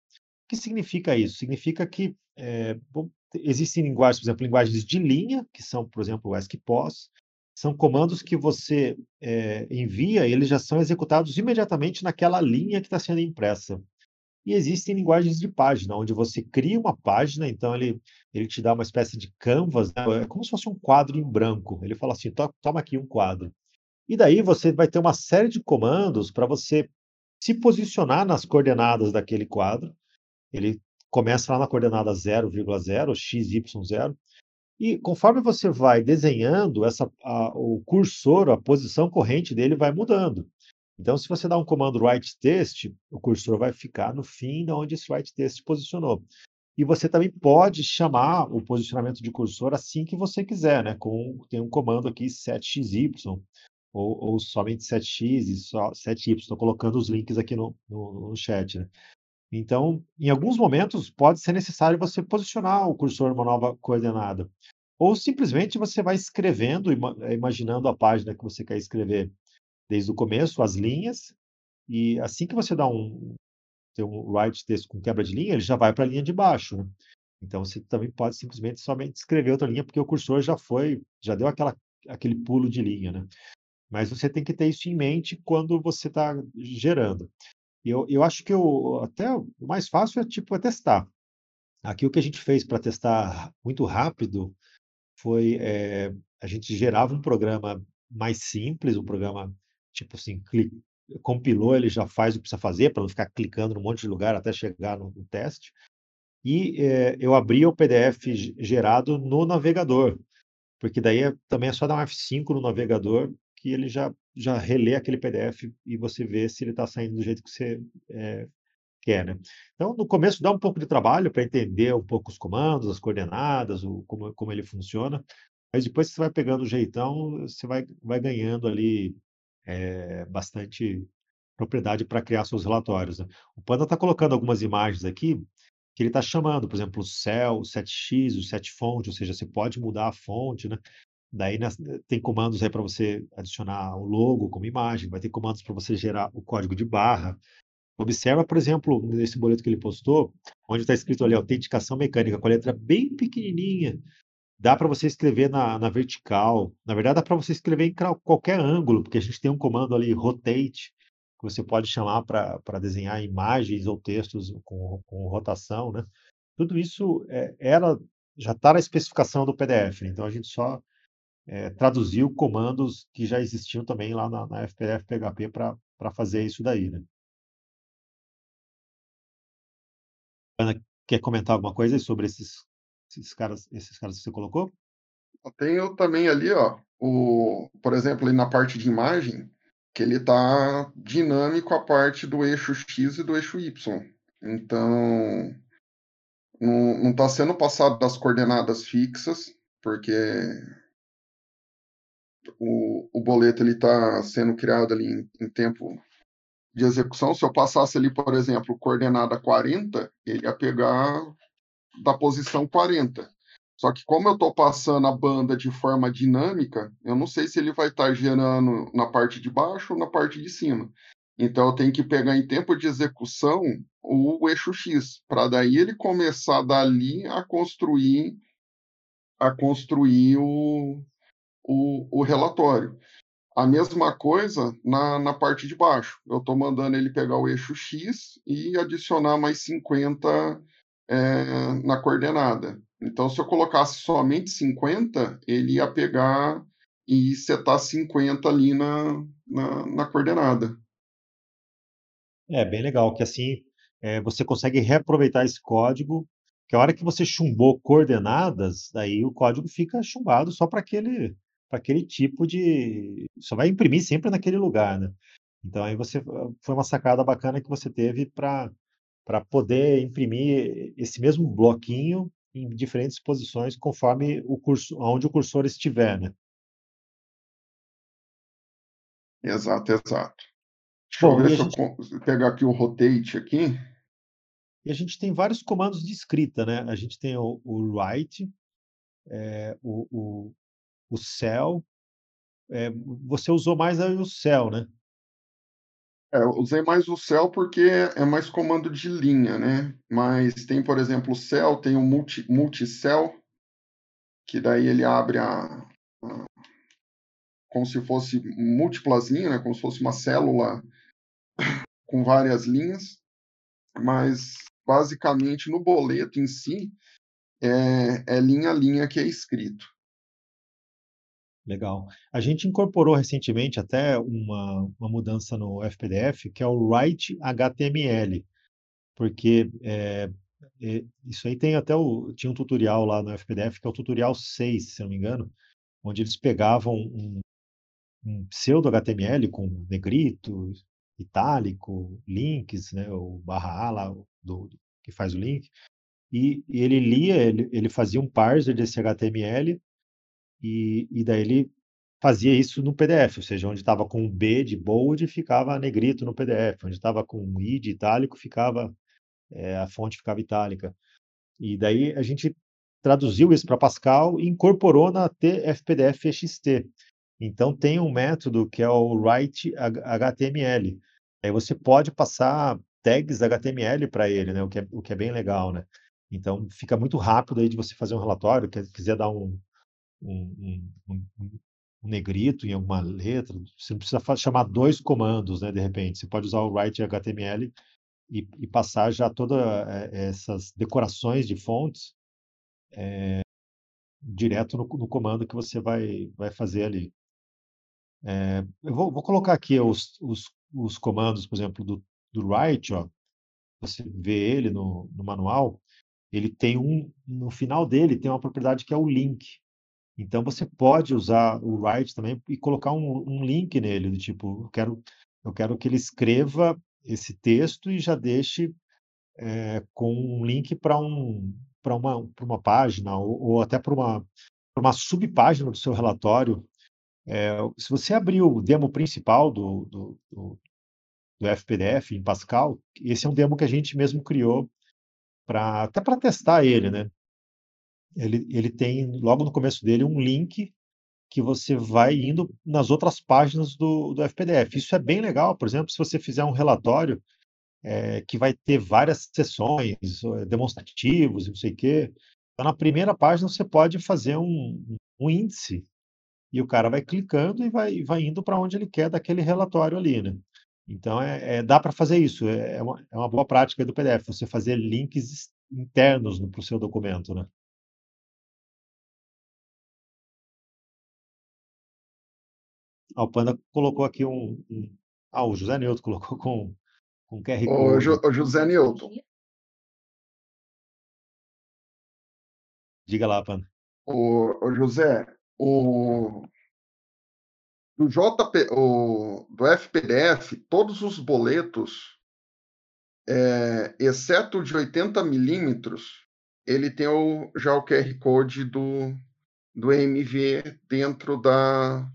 que significa isso? Significa que é, bom, existem linguagens, por exemplo, linguagens de linha, que são, por exemplo, o ASCII-POS, são comandos que você é, envia, eles já são executados imediatamente naquela linha que está sendo impressa. E existem linguagens de página, onde você cria uma página, então ele, ele te dá uma espécie de canvas, né? é como se fosse um quadro em branco. Ele fala assim: toma aqui um quadro. E daí você vai ter uma série de comandos para você se posicionar nas coordenadas daquele quadro. Ele começa lá na coordenada 0,0, x, y, 0, e conforme você vai desenhando, essa, a, o cursor, a posição corrente dele vai mudando. Então, se você dá um comando write text, o cursor vai ficar no fim de onde esse write text posicionou. E você também pode chamar o posicionamento de cursor assim que você quiser, né? Com, tem um comando aqui 7xy, ou, ou somente 7x e só 7y. Estou colocando os links aqui no, no, no chat, né? Então, em alguns momentos, pode ser necessário você posicionar o cursor numa nova coordenada. Ou simplesmente você vai escrevendo, imaginando a página que você quer escrever desde o começo, as linhas, e assim que você dá um, tem um write texto com quebra de linha, ele já vai para a linha de baixo. Né? Então você também pode simplesmente somente escrever outra linha, porque o cursor já foi, já deu aquela, aquele pulo de linha. Né? Mas você tem que ter isso em mente quando você está gerando. Eu, eu acho que o, até o mais fácil é tipo é testar. Aqui o que a gente fez para testar muito rápido foi é, a gente gerava um programa mais simples, um programa tipo assim, clique, compilou, ele já faz o que precisa fazer para não ficar clicando num monte de lugar até chegar no, no teste. E é, eu abria o PDF gerado no navegador, porque daí é, também é só dar um F5 no navegador que ele já, já relê aquele PDF e você vê se ele está saindo do jeito que você é, quer, né? Então, no começo dá um pouco de trabalho para entender um pouco os comandos, as coordenadas, o, como, como ele funciona, mas depois que você vai pegando o jeitão, você vai, vai ganhando ali é, bastante propriedade para criar seus relatórios. Né? O Panda está colocando algumas imagens aqui que ele está chamando, por exemplo, o cell, o 7x, o 7 ou seja, você pode mudar a fonte, né? Daí tem comandos aí para você adicionar o logo como imagem, vai ter comandos para você gerar o código de barra. Observa, por exemplo, nesse boleto que ele postou, onde está escrito ali autenticação mecânica, com a letra bem pequenininha, Dá para você escrever na, na vertical. Na verdade, dá para você escrever em qualquer ângulo, porque a gente tem um comando ali, rotate, que você pode chamar para desenhar imagens ou textos com, com rotação, né? Tudo isso é, era, já está na especificação do PDF, né? então a gente só é, traduziu comandos que já existiam também lá na, na FPF PHP para fazer isso daí, né? Ana, quer comentar alguma coisa sobre esses esses caras, esses caras que você colocou? Tenho também ali, ó, o, por exemplo, ali na parte de imagem, que ele está dinâmico a parte do eixo X e do eixo Y. Então, não está sendo passado das coordenadas fixas, porque o, o boleto está sendo criado ali em, em, tempo de execução. Se eu passasse ali, por exemplo, coordenada 40, ele ia pegar da posição 40. Só que como eu estou passando a banda de forma dinâmica, eu não sei se ele vai estar tá gerando na parte de baixo ou na parte de cima. Então eu tenho que pegar em tempo de execução o eixo X, para daí ele começar dali a construir a construir o, o, o relatório. A mesma coisa na, na parte de baixo. Eu estou mandando ele pegar o eixo X e adicionar mais 50 é, na coordenada. Então, se eu colocasse somente 50, ele ia pegar e setar 50 ali na, na, na coordenada. É bem legal, que assim é, você consegue reaproveitar esse código, que a hora que você chumbou coordenadas, daí o código fica chumbado só para aquele, aquele tipo de. Só vai imprimir sempre naquele lugar, né? Então aí você foi uma sacada bacana que você teve para para poder imprimir esse mesmo bloquinho em diferentes posições conforme o curso, onde o cursor estiver, né? Exato, exato. Deixa Bom, eu ver se gente... eu pegar aqui o rotate aqui. E a gente tem vários comandos de escrita, né? A gente tem o, o write, é, o, o, o cell. É, você usou mais o cell, né? É, eu usei mais o cell porque é mais comando de linha, né? Mas tem, por exemplo, o cell, tem o multi, multicell, que daí ele abre a, a, como se fosse múltiplas linhas, né? Como se fosse uma célula com várias linhas. Mas basicamente no boleto em si é, é linha a linha que é escrito. Legal. A gente incorporou recentemente até uma, uma mudança no FPDF, que é o Write HTML, porque é, É, isso aí tem até o tinha um tutorial lá no FPDF, que é o tutorial 6, se não me engano, onde eles pegavam um um pseudo HTML com negrito, itálico, links, né, o barra A lá do do que faz o link, e e ele lia, ele ele fazia um parser desse HTML, e e daí ele fazia isso no PDF, ou seja, onde estava com B de bold ficava negrito no PDF, onde estava com I de itálico ficava, eh, a fonte ficava itálica. E daí a gente traduziu isso para Pascal e incorporou na TFPDF EXT. Então tem um método que é o write HTML. Aí você pode passar tags HTML para ele, né, o que é o que é bem legal, né. Então fica muito rápido aí de você fazer um relatório, quer quiser dar um um um um negrito em alguma letra, você não precisa chamar 2 comandos, né, de repente, você pode usar o write HTML e e passar já toda, eh, essas decorações de fontes, eh, direto no no comando que você vai vai fazer ali. Eh, eu vou vou colocar aqui os os os comandos, por exemplo, do do write, ó, você vê ele no no manual, ele tem um no final dele tem uma propriedade que é o link. Então você pode usar o write também e colocar um um link nele, do tipo, eu quero eu quero que ele escreva esse texto e já deixe, eh, com um link para um para uma para uma página ou ou até para uma para uma subpágina do seu relatório. Eh, se você abrir o demo principal do do do do FPDF em Pascal, esse é um demo que a gente mesmo criou pra até para testar ele, né. Ele ele tem logo no começo dele um link que você vai indo nas outras páginas do do FPDF. Isso é bem legal, por exemplo, se você fizer um relatório, eh, que vai ter várias seções, demonstrativos e não sei o quê, então na primeira página você pode fazer um um índice, e o cara vai clicando e vai vai indo para onde ele quer daquele relatório ali, né. Então é é dá para fazer isso, é é uma é uma boa prática do PDF, você fazer links internos no para o seu documento, né. Ah, o Panda colocou aqui um um ah, o José Nilton colocou com com QR Jo Code. ô, José Nilton. Diga lá, Panda. Ô ô, José, o do JP o do FPDF, todos os boletos eh, exceto o de 80 milímetros, ele tem o já o QR Code do do EMV dentro da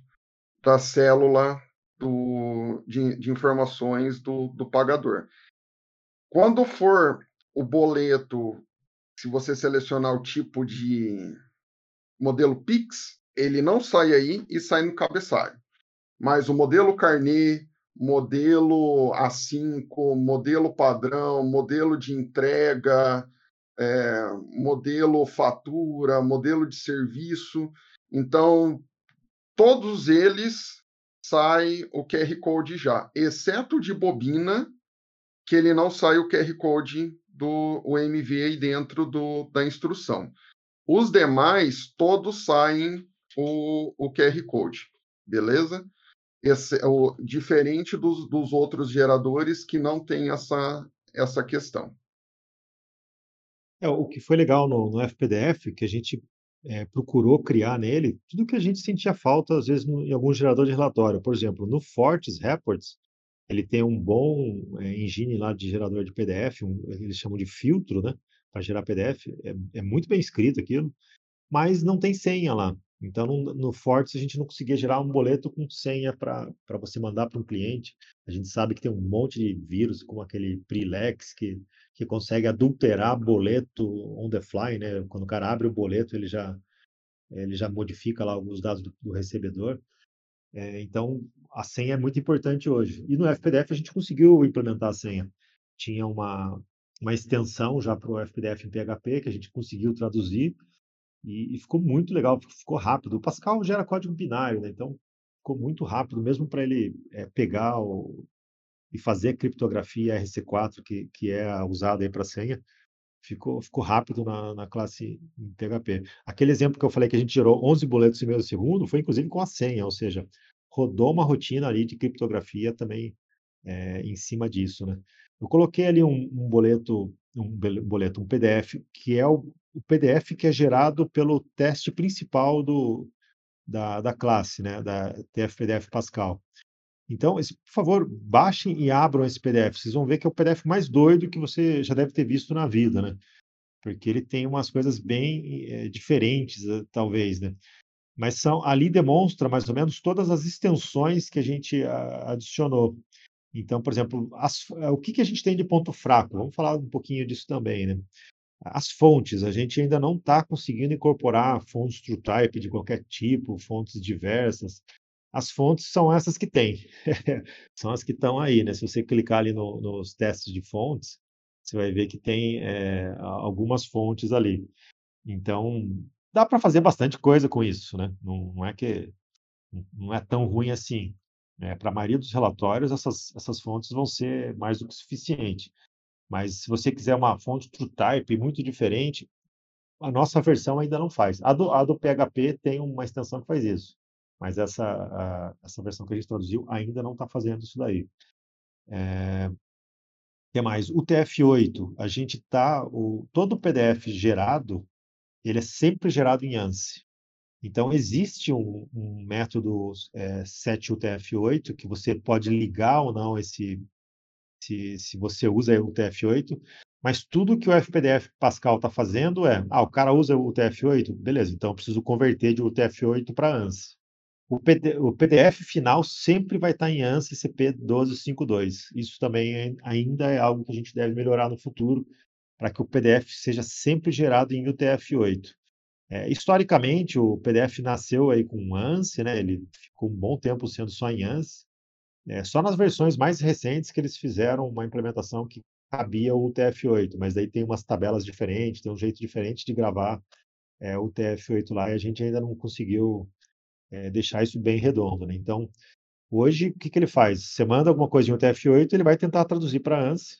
da célula do de de informações do do pagador. Quando for o boleto, se você selecionar o tipo de modelo Pix, ele não sai aí e sai no cabeçalho. Mas o modelo carnê, modelo A5, modelo padrão, modelo de entrega, eh, modelo fatura, modelo de serviço, então todos eles sai o QR Code já, exceto de bobina, que ele não sai o QR Code do o EMV aí dentro do da instrução. Os demais, todos saem o o QR Code, beleza? Esse o diferente dos dos outros geradores que não tem essa essa questão. É, o que foi legal no no FPDF, que a gente, eh, procurou criar nele, tudo que a gente sentia falta, às vezes, no em algum gerador de relatório. Por exemplo, no Fortran Reports, ele tem um bom, eh, engine lá de gerador de PDF, um eles chamam de filtro, né, para gerar PDF, é é muito bem escrito aquilo, mas não tem senha lá. Então no no Fortran a gente não conseguia gerar um boleto com senha pra você mandar para um cliente. A gente sabe que tem um monte de vírus, como aquele PRILEX, que que consegue adulterar boleto on the fly, né, quando o cara abre o boleto, ele já ele já modifica lá alguns dados do do recebedor. Eh, então a senha é muito importante hoje. E no FPDF a gente conseguiu implementar a senha. Tinha uma uma extensão já para o FPDF em PHP, que a gente conseguiu traduzir, e e ficou muito legal, fi ficou rápido. O Pascal gera código binário, né, então ficou muito rápido, mesmo para ele, eh, pegar o e fazer criptografia RC4 que que é usada para senha, ficou ficou rápido na na classe em PHP. Aquele exemplo que eu falei que a gente gerou 11 boletos em meio segundo, foi inclusive com a senha, ou seja, rodou uma rotina ali de criptografia também, eh, em cima disso, né. Eu coloquei ali um um boleto um boleto, um PDF, que é o, o PDF que é gerado pelo teste principal do, da, da classe, né, da TF-PDF Pascal. Então, por favor, baixem e abram esse PDF. Vocês vão ver que é o PDF mais doido que você já deve ter visto na vida, né? Porque ele tem umas coisas bem é, diferentes, eh, talvez, né? Mas são ali demonstra mais ou menos todas as extensões que a gente a, adicionou. Então, por exemplo, as, eh, o que, que a gente tem de ponto fraco? Vamos falar um pouquinho disso também, né? As fontes, a gente ainda não está conseguindo incorporar fontes TrueType de qualquer tipo, fontes diversas. As fontes são essas que tem, são as que estão aí, né? Se você clicar ali no, nos testes de fontes, você vai ver que tem é, algumas fontes ali. Então, dá para fazer bastante coisa com isso, né? Não, não, é que não é tão ruim assim. Né? Para a maioria dos relatórios, essas, essas fontes vão ser mais do que suficiente. Mas se você quiser uma fonte TrueType muito diferente, a nossa versão ainda não faz. A do, a do PHP tem uma extensão que faz isso, mas essa, a, essa versão que a gente traduziu ainda não está fazendo isso daí. É, que mais? O TF8, a gente está, todo o PDF gerado, ele é sempre gerado em ANSI. Então, existe um, um método é, setUTF8 que você pode ligar ou não esse, se, se você usa o TF8, mas tudo que o FPDF Pascal está fazendo é, ah, o cara usa o TF8, beleza, então eu preciso converter de UTF-8 para ANSI. O, PD, o, PDF final sempre vai estar em ANSI CP1252. Isso também é, ainda é algo que a gente deve melhorar no futuro, para que o PDF seja sempre gerado em UTF-8. É, historicamente, o PDF nasceu aí com ANSI, né? ele ficou um bom tempo sendo só em ANSI, é só nas versões mais recentes que eles fizeram uma implementação que cabia o TF8, mas aí tem umas tabelas diferentes, tem um jeito diferente de gravar é, o TF8 lá e a gente ainda não conseguiu é, deixar isso bem redondo. Né? Então, hoje, o que, que ele faz? Você manda alguma coisa em um TF8, ele vai tentar traduzir para ANSI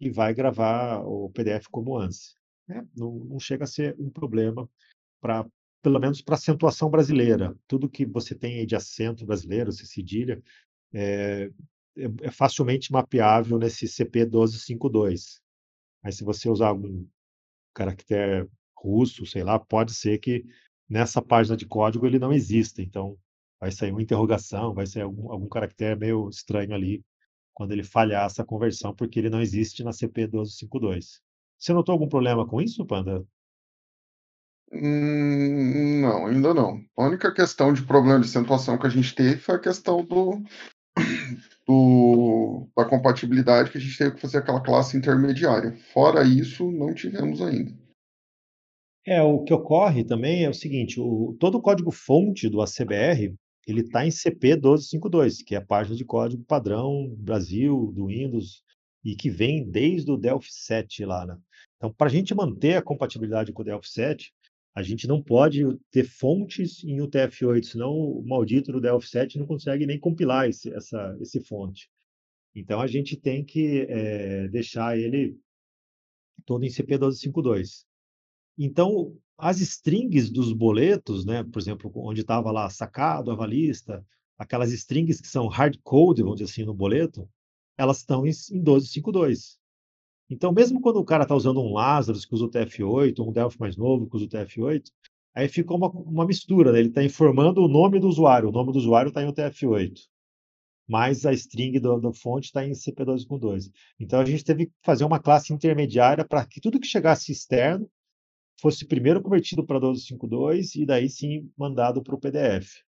e vai gravar o PDF como ANSI. Né? Não, não chega a ser um problema para pelo menos para acentuação brasileira. Tudo que você tem aí de acento brasileiro, se cedilha, é, é, é facilmente mapeável nesse CP1252. Mas se você usar algum caractere russo, sei lá, pode ser que nessa página de código ele não exista. Então, vai sair uma interrogação, vai sair algum, algum caractere meio estranho ali quando ele falhar essa conversão, porque ele não existe na CP1252. Você notou algum problema com isso, Panda? Hum, não, ainda não. A única questão de problema de acentuação que a gente teve foi a questão do, do, da compatibilidade que a gente teve que fazer aquela classe intermediária. Fora isso, não tivemos ainda. É, o que ocorre também é o seguinte, o, todo o código-fonte do ACBR, ele está em CP 1252, que é a página de código padrão Brasil, do Windows, e que vem desde o Delphi 7 lá, né? Então, para a gente manter a compatibilidade com o Delphi 7, a gente não pode ter fontes em UTF-8, senão o maldito do Delphi 7 não consegue nem compilar esse, essa, esse fonte. Então a gente tem que é, deixar ele todo em CP1252. Então, as strings dos boletos, né, por exemplo, onde estava lá sacado, avalista, aquelas strings que são hard-code, vamos dizer assim, no boleto, elas estão em, em 1252. Então, mesmo quando o cara está usando um Lazarus que usa o TF8, um Delphi mais novo que usa o TF8, aí ficou uma, uma mistura, né? ele está informando o nome do usuário, o nome do usuário está em UTF-8, mas a string da fonte está em CP12.2. Então, a gente teve que fazer uma classe intermediária para que tudo que chegasse externo fosse primeiro convertido para 12.5.2 e daí sim mandado para o PDF.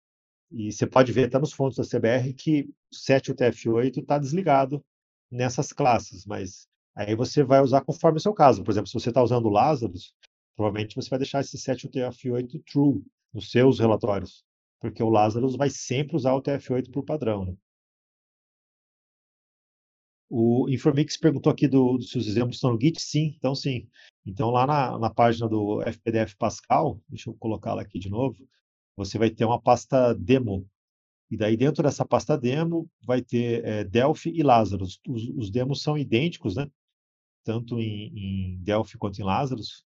E você pode ver até nos fontes da CBR que o 7 UTF-8 está desligado nessas classes, mas Aí você vai usar conforme o seu caso. Por exemplo, se você está usando Lazarus, provavelmente você vai deixar esse 7 UTF-8 true nos seus relatórios, porque o Lazarus vai sempre usar o UTF-8 por padrão. Né? O Informix perguntou aqui do, se os exemplos estão no Git. Sim, então sim. Então lá na, na página do FPDF Pascal, deixa eu colocá-la aqui de novo, você vai ter uma pasta demo e daí, dentro dessa pasta demo, vai ter é, Delphi e Lazarus. Os, os, demos são idênticos, né? tanto em, em Delphi quanto em Lazarus,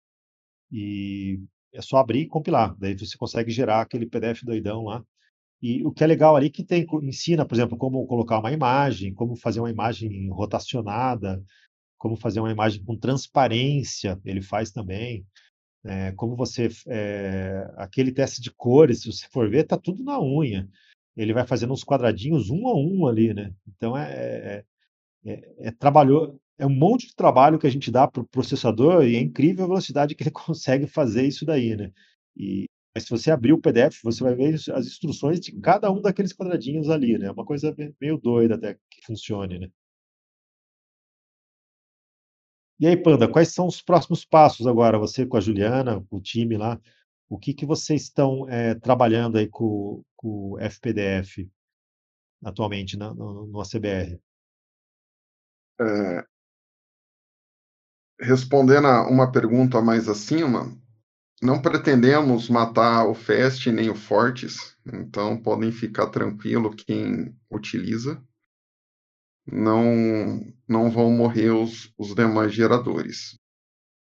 e é só abrir e compilar. Daí você consegue gerar aquele PDF doidão lá. E o que é legal ali é que tem ensina, por exemplo, como colocar uma imagem, como fazer uma imagem rotacionada, como fazer uma imagem com transparência, ele faz também. É, como você. É, aquele teste de cores, se você for ver, está tudo na unha. Ele vai fazendo uns quadradinhos um a um ali, né? Então é, é, é, é trabalhou, é um monte de trabalho que a gente dá para o processador e é incrível a velocidade que ele consegue fazer isso daí, né? E mas se você abrir o PDF, você vai ver as instruções de cada um daqueles quadradinhos ali, né? É uma coisa meio doida até que funcione, né? E aí, Panda, quais são os próximos passos agora? Você com a Juliana, com o time lá, o que que vocês estão é, trabalhando aí com, com o FPDF atualmente na, no, no ACBR? É, respondendo a uma pergunta mais acima, não pretendemos matar o Fast nem o Fortes, então podem ficar tranquilo quem utiliza não, não vão morrer os, os demais geradores.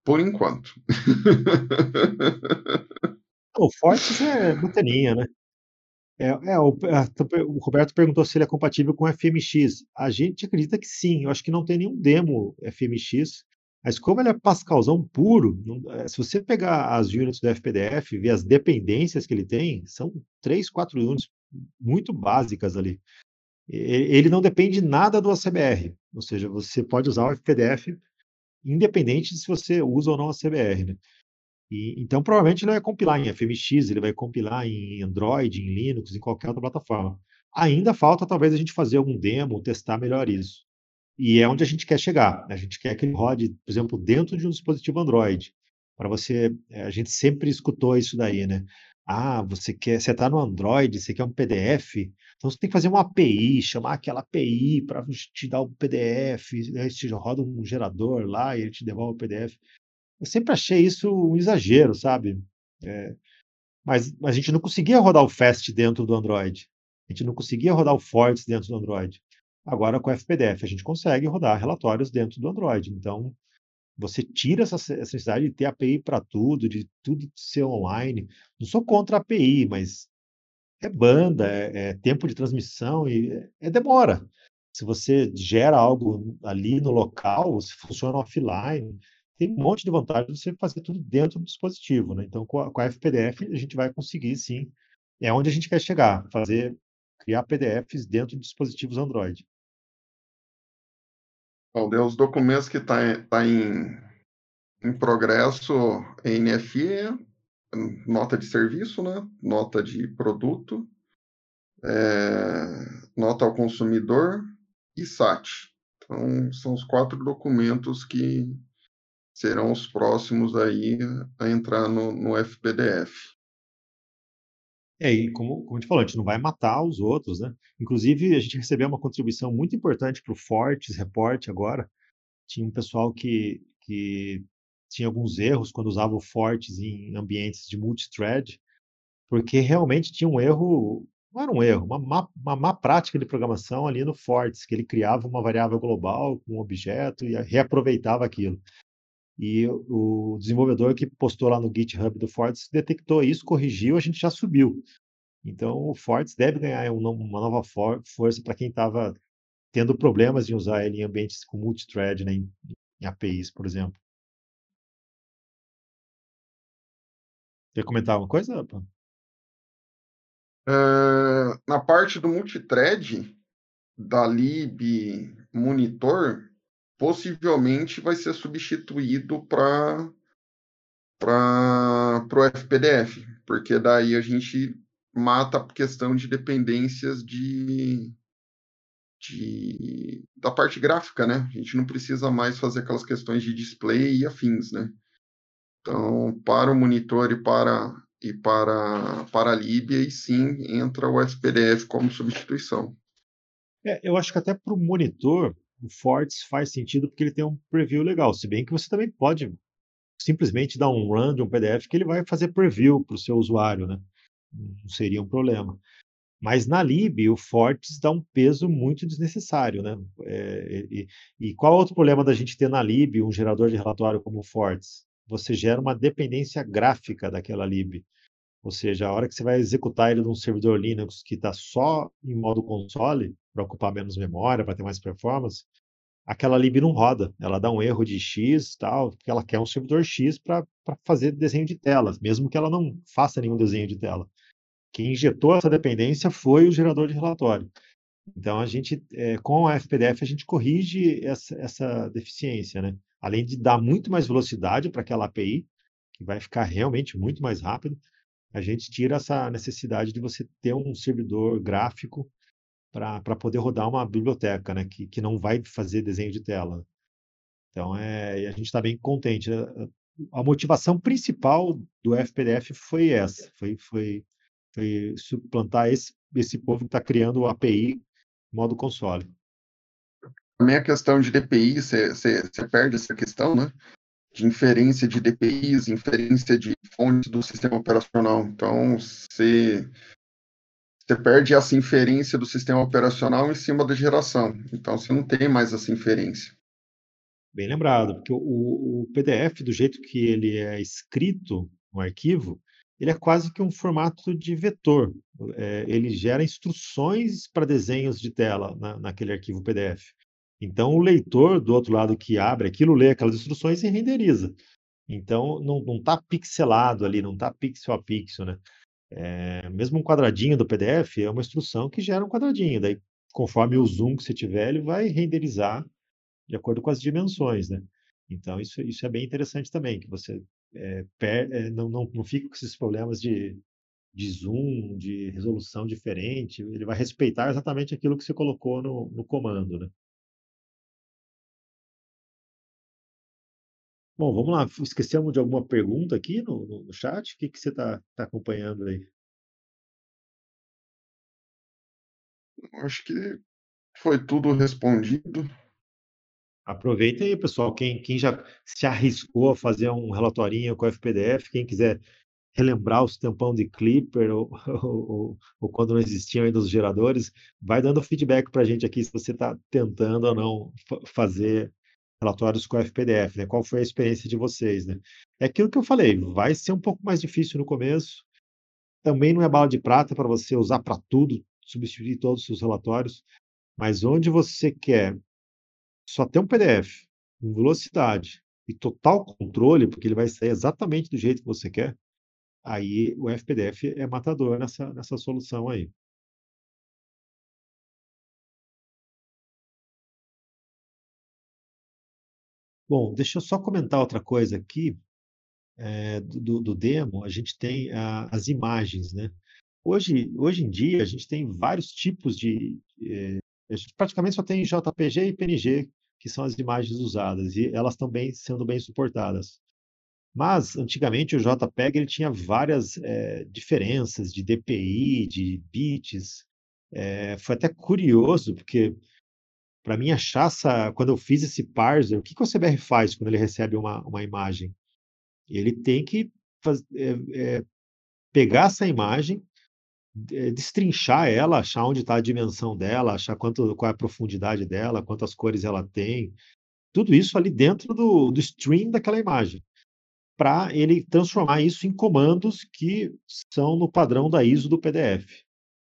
Por enquanto. o Fortes é bacaninha, né? É, é o, o, Roberto perguntou se ele é compatível com FMX. A gente acredita que sim. Eu acho que não tem nenhum demo FMX. Mas como ele é Pascalzão puro, é, se você pegar as units do FPDF e ver as dependências que ele tem, são três, quatro units muito básicas ali ele não depende nada do ACBR, ou seja, você pode usar o FPDF independente de se você usa ou não a CBR, né? E, então, provavelmente ele vai compilar em FMX, ele vai compilar em Android, em Linux, em qualquer outra plataforma. Ainda falta, talvez, a gente fazer algum demo, testar melhor isso. E é onde a gente quer chegar. Né? A gente quer que ele rode, por exemplo, dentro de um dispositivo Android. Para você, eh, a gente sempre escutou isso daí, né? Ah, você quer, você está no Android, você quer um PDF, então você tem que fazer uma API, chamar aquela API para te dar o um PDF, aí você roda um gerador lá e ele te devolve o PDF. Eu sempre achei isso um exagero, sabe? É, mas, mas a gente não conseguia rodar o Fast dentro do Android. A gente não conseguia rodar o Fortes dentro do Android. Agora com o FPDF a gente consegue rodar relatórios dentro do Android. Então você tira essa, essa necessidade de ter API para tudo, de tudo ser online. Não sou contra a API, mas é banda, é, é tempo de transmissão e é, é demora. Se você gera algo ali no local, se funciona offline, tem um monte de vantagem de você fazer tudo dentro do dispositivo. Né? Então, com a, com a FPDF, a gente vai conseguir, sim. É onde a gente quer chegar, fazer, criar PDFs dentro de dispositivos Android. Bom, os documentos que estão tá, tá em, em progresso em NFE, nota de serviço, né? nota de produto, é, nota ao consumidor e SAT. Então, são os quatro documentos que serão os próximos aí a entrar no, no FPDF. É, e como, como a gente falou, a gente não vai matar os outros, né? Inclusive, a gente recebeu uma contribuição muito importante para o Fortes Report agora. Tinha um pessoal que, que tinha alguns erros quando usava o Fortes em ambientes de multithread, porque realmente tinha um erro, não era um erro, uma má, uma má prática de programação ali no Fortes, que ele criava uma variável global com um objeto e reaproveitava aquilo. E o desenvolvedor que postou lá no GitHub do Fortes detectou isso, corrigiu, a gente já subiu. Então o Fortes deve ganhar uma nova for força para quem estava tendo problemas em usar ele em ambientes com multithread, né, em, em APIs, por exemplo. Quer comentar alguma coisa? Uh, na parte do multithread da lib monitor, possivelmente vai ser substituído para para o FPDF, porque daí a gente mata a questão de dependências de, de da parte gráfica, né? A gente não precisa mais fazer aquelas questões de display e afins, né? Então, para o monitor e para e para para a lib, aí sim entra o FPDF como substituição. É, eu acho que até para o monitor o Forts faz sentido porque ele tem um preview legal, se bem que você também pode simplesmente dar um run de um PDF que ele vai fazer preview para o seu usuário, né? Não seria um problema. Mas na lib, o Fortes dá um peso muito desnecessário, né? É, e, e, qual é outro problema da gente ter na lib um gerador de relatório como o Fortes? Você gera uma dependência gráfica daquela lib. Ou seja, a hora que você vai executar ele num servidor Linux que está só em modo console, para ocupar menos memória, para ter mais performance, aquela lib não roda. Ela dá um erro de X, tal, porque ela quer um servidor X para fazer desenho de tela, mesmo que ela não faça nenhum desenho de tela. Quem injetou essa dependência foi o gerador de relatório. Então, a gente, é, com a FPDF, a gente corrige essa, essa deficiência, né? Além de dar muito mais velocidade para aquela API, que vai ficar realmente muito mais rápido, a gente tira essa necessidade de você ter um servidor gráfico para poder rodar uma biblioteca, né? Que, que não vai fazer desenho de tela. Então, é, a gente está bem contente. Né? A motivação principal do FPDF foi essa, foi, foi, foi suplantar esse, esse povo que está criando o API modo console. Também a questão de DPI, você perde essa questão, né? De inferência de DPIs, inferência de fontes do sistema operacional. Então, você você perde essa inferência do sistema operacional em cima da geração. Então você não tem mais essa inferência. Bem lembrado, porque o, o PDF, do jeito que ele é escrito no arquivo, ele é quase que um formato de vetor. É, ele gera instruções para desenhos de tela na, naquele arquivo PDF. Então, o leitor do outro lado que abre aquilo, lê aquelas instruções e renderiza. Então, não está pixelado ali, não está pixel a pixel, né? É, mesmo um quadradinho do PDF é uma instrução que gera um quadradinho. Daí, conforme o zoom que você tiver, ele vai renderizar de acordo com as dimensões, né? Então, isso, isso é bem interessante também, que você é, per, é, não, não, não fica com esses problemas de, de zoom, de resolução diferente. Ele vai respeitar exatamente aquilo que você colocou no, no comando, né? Bom, vamos lá. Esquecemos de alguma pergunta aqui no, no, no chat? O que, que você está tá acompanhando aí? Acho que foi tudo respondido. Aproveita aí, pessoal. Quem, quem já se arriscou a fazer um relatorinho com o FPDF, quem quiser relembrar os tempão de Clipper ou, ou, ou quando não existiam ainda os geradores, vai dando feedback para a gente aqui se você está tentando ou não fazer relatórios com FPDF, né? Qual foi a experiência de vocês, né? É aquilo que eu falei, vai ser um pouco mais difícil no começo. Também não é bala de prata para você usar para tudo, substituir todos os seus relatórios, mas onde você quer só ter um PDF com velocidade e total controle, porque ele vai sair exatamente do jeito que você quer, aí o FPDF é matador nessa, nessa solução aí. Bom, deixa eu só comentar outra coisa aqui, eh, do do demo, a gente tem a as imagens, né. Hoje hoje em dia, a gente tem vários tipos de, eh, a gente praticamente só tem JPG e PNG, que são as imagens usadas, e elas estão bem sendo bem suportadas. Mas, antigamente, o JPEG ele tinha várias, eh, diferenças de DPI, de bits, eh, foi até curioso, porque para mim achar essa quando eu fiz esse parser, o que que o CBR faz quando ele recebe uma uma imagem? Ele tem que faz eh eh, pegar essa imagem, eh, destrinchar ela, achar onde está a dimensão dela, achar quanto qual é a profundidade dela, quantas cores ela tem, tudo isso ali dentro do do stream daquela imagem, para ele transformar isso em comandos que são no padrão da ISO do PDF.